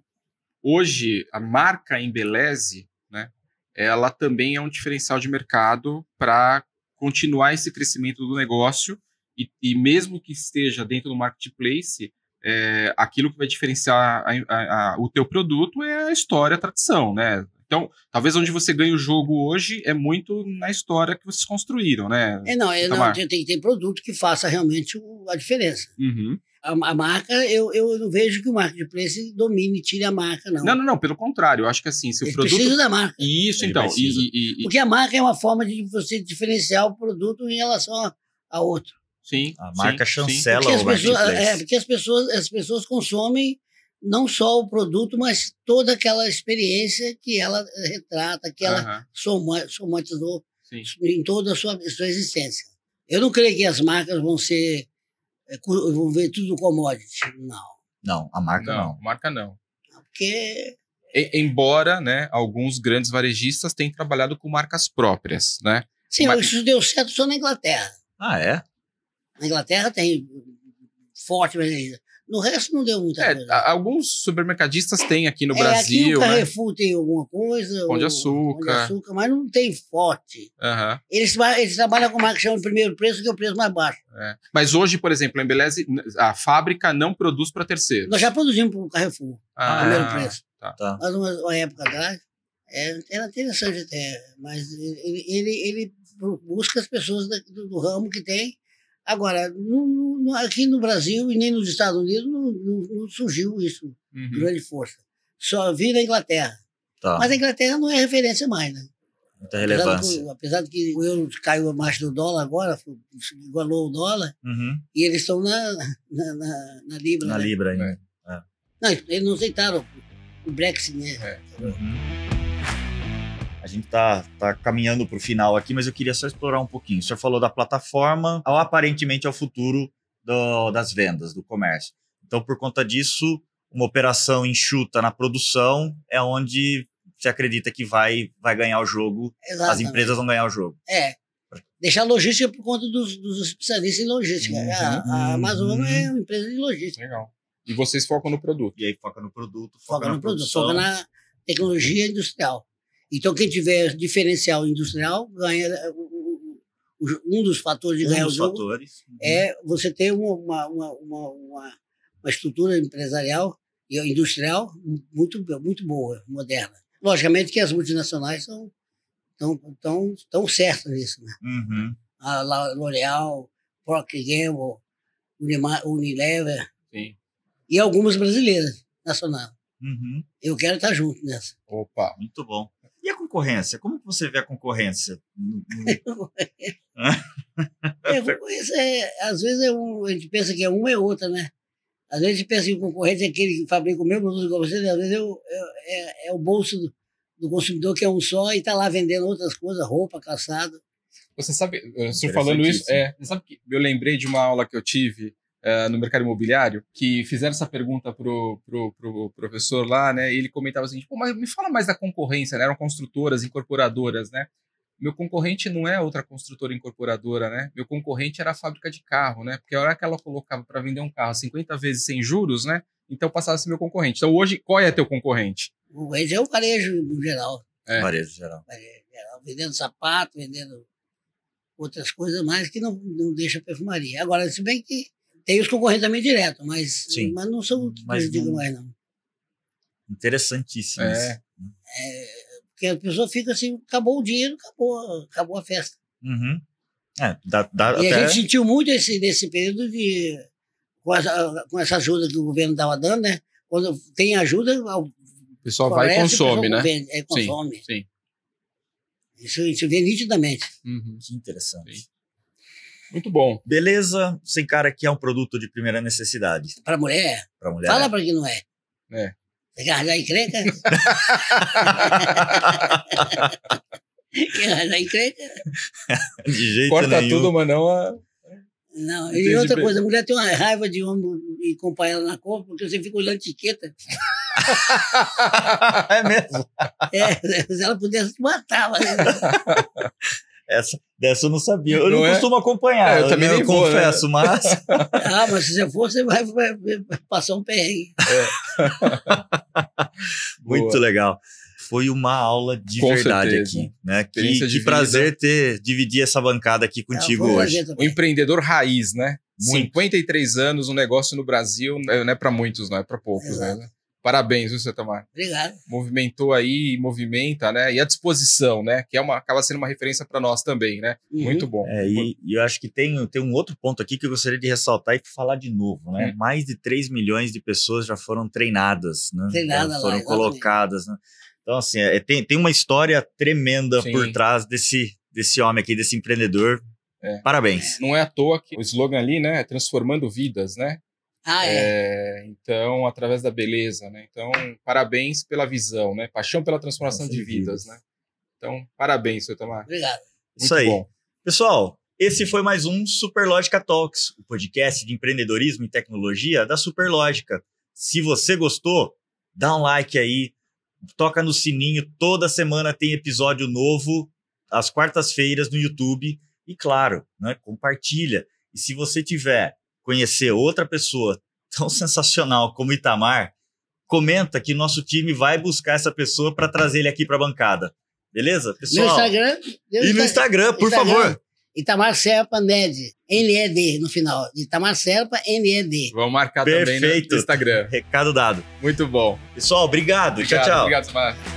hoje a marca Embeleze, né, ela também é um diferencial de mercado para continuar esse crescimento do negócio e, e mesmo que esteja dentro do marketplace, é, aquilo que vai diferenciar a- a- a- o teu produto é a história, a tradição, né? Então, talvez onde você ganha o jogo hoje é muito na história que vocês construíram, né? É, não, é, não tem, tem que ter produto que faça realmente o- a diferença. Uhum. A, a marca, eu, eu não vejo que o marketplace domine e tire a marca, não. Não, não, não, pelo contrário, eu acho que assim, se o Eles produto. precisam da marca. Isso, Ele então. precisa. E, e- e- Porque a marca é uma forma de você diferenciar o produto em relação a, a outro. Sim. A marca sim, chancela Porque, as o pessoas, marketplace. é, porque as, pessoas, as pessoas consomem não só o produto, mas toda aquela experiência que ela eh, retrata, que ela soma, somatizou sim. em toda a sua, sua existência. Eu não creio que as marcas vão ser. eh, vão ver tudo commodity. Não. Não, a marca Não, não. marca não. Porque E- embora, né, alguns grandes varejistas tenham trabalhado com marcas próprias, né? Sim, Mas- isso deu certo só na Inglaterra. Ah, é? Na Inglaterra tem forte varejista. No resto não deu muita É, coisa. alguns supermercadistas têm aqui no É, aqui Brasil, o né? Carrefour tem alguma coisa. Pão de açúcar. Pão de açúcar, mas não tem forte. Aham, Eles, eles trabalham com uma que chama de primeiro preço, que é o preço mais baixo. é. Mas hoje, por exemplo, a Embeleze, a fábrica não produz para terceiros. Nós já produzimos para o Carrefour, Ah, primeiro preço. Tá. Mas uma, uma época atrás, é, era interessante até, mas ele, ele, ele busca as pessoas do, do ramo que tem. Agora, no- no- aqui no Brasil e nem nos Estados Unidos não, não- não surgiu isso Uhum. grande força. Só vi na Inglaterra. Tá. Mas a Inglaterra não é referência mais, né? Muita Apesar, relevância. do- apesar de que o euro caiu abaixo do dólar agora, igualou o dólar, Uhum. e eles estão na, na, na, na Libra. Na né? Libra ainda. É. Não, eles não aceitaram o Brexit, né? Uhum. A gente tá, tá caminhando para o final aqui, mas eu queria só explorar um pouquinho. O senhor falou da plataforma, ao aparentemente ao futuro do- das vendas, do comércio. Então, por conta disso, uma operação enxuta na produção é onde você acredita que vai, vai ganhar o jogo, as Exatamente. empresas vão ganhar o jogo. É. Deixar a logística por conta dos, dos especialistas em logística. Uhum, a, a Amazon uhum. é uma empresa de logística. Legal. E vocês focam no produto. E aí foca no produto, foca, Foca na no produto, produção. foca na tecnologia industrial. Então, quem tiver diferencial industrial ganha. o- Um dos fatores de Um ganhar o jogo fatores. Uhum. é você ter uma, uma, uma, uma, uma- uma estrutura empresarial e industrial muito, muito boa, moderna. Logicamente que as multinacionais são tão, tão, tão certas nisso. Né? Uhum. A L'Oréal, Procter Gamble, Unima- Unilever Sim. e algumas brasileiras, nacionais. Uhum. Eu quero estar junto nessa. Opa. Muito bom. E a concorrência? Como que você vê a concorrência? É, concorrência é, às vezes é um, a gente pensa que é uma e outra, né? Às vezes a gente pensa que o concorrente é aquele que fabrica o mesmo produto que você, às vezes é o, é, é- é o bolso do, do consumidor que é um só e está lá vendendo outras coisas, roupa, calçado. Você sabe, o senhor falando isso, é, você sabe que eu lembrei de uma aula que eu tive eh, no mercado imobiliário, que fizeram essa pergunta pro, pro, pro professor lá, né? E ele comentava assim, Pô, mas me fala mais da concorrência, né? Eram construtoras, incorporadoras, né? Meu concorrente não é outra construtora incorporadora, né? Meu concorrente era a fábrica de carro, né? Porque a hora que ela colocava para vender um carro 50 vezes sem juros, né? Então passava a ser meu concorrente. Então hoje, qual é teu concorrente? O concorrente é o varejo no geral. É. Varejo geral. varejo geral, vendendo sapato, vendendo outras coisas mais que não, não deixa perfumaria. Agora, se bem que tem os concorrentes também direto, mas, Sim. mas não são o que Mas prejudicam não- mais, não. Interessantíssimo. É. isso. Porque a pessoa fica assim, acabou o dinheiro, acabou, acabou a festa. Uhum. É, dá, dá E até... a gente sentiu muito esse, nesse período de. Com essa, com essa ajuda que o governo estava dando, né? Quando tem ajuda, O pessoal vai e consome, né? vende, é, consome. Sim. Isso a gente vê nitidamente. Uhum. Que interessante. Sim. Muito bom. Beleza, sem cara que é um produto de primeira necessidade Para mulher, para mulher. fala para quem não é. Você quer arranjar encrenca? quer arranjar encrenca? De jeito Corta nenhum. tudo, mas não a. Não, Entendi e outra coisa, a mulher tem uma raiva de homem e acompanhar ela na compra, porque você fica olhando etiqueta. é mesmo? É, se ela pudesse, te matava. né? Essa, dessa eu não sabia. Eu não, Não é? costumo acompanhar. É, eu também né, nem vou, né? confesso, mas. Ah, mas se você for, você vai, vai- vai passar um perrengue. Muito Boa. legal. Foi uma aula de Com verdade certeza. aqui, né? Que, que prazer ter dividir essa bancada aqui contigo vou hoje. O empreendedor raiz, né? Muito. 53 anos, um negócio no Brasil, não é, não é para muitos, não é para poucos, Exato. né? Parabéns, viu, seu Tamar? Obrigado. Movimentou aí, movimenta, né? E a disposição, né? Que é uma, acaba sendo uma referência para nós também, né? Uhum. Muito bom. É, e, e eu acho que tem, tem um outro ponto aqui que eu gostaria de ressaltar e falar de novo, né? Hum. Mais de 3 milhões de pessoas já foram treinadas, né? Treinadas Já lá, foram exatamente. colocadas, né? Então, assim, é, tem, tem uma história tremenda Sim. por trás desse, desse homem aqui, desse empreendedor. É. Parabéns. Não é à toa que o slogan ali, né? É transformando vidas, né? Ah, é. É, então, através da beleza, né? Então, parabéns pela visão, né? Paixão pela transformação Nossa, de vidas, vidas. né? Então, parabéns, seu Tamar. Obrigado. Isso Muito aí. bom. Pessoal, esse foi mais um Superlógica Talks, o podcast de empreendedorismo e tecnologia da Superlógica. Se você gostou, dá um like aí, toca no sininho, toda semana tem episódio novo, às quartas-feiras no YouTube. E claro, né, compartilha. E se você tiver conhecer outra pessoa tão sensacional como Itamar, comenta que nosso time vai buscar essa pessoa para trazer ele aqui para a bancada. Beleza? Pessoal, Instagram. meu e no Insta- Instagram, por Instagram. favor. Itamar Serpa NED. N-E-D no final. Itamar Serpa N-E-D. Vamos marcar também Perfeito. no Instagram. Recado dado. Muito bom. Pessoal, obrigado. Obrigado, tchau, tchau. Obrigado, Tamar.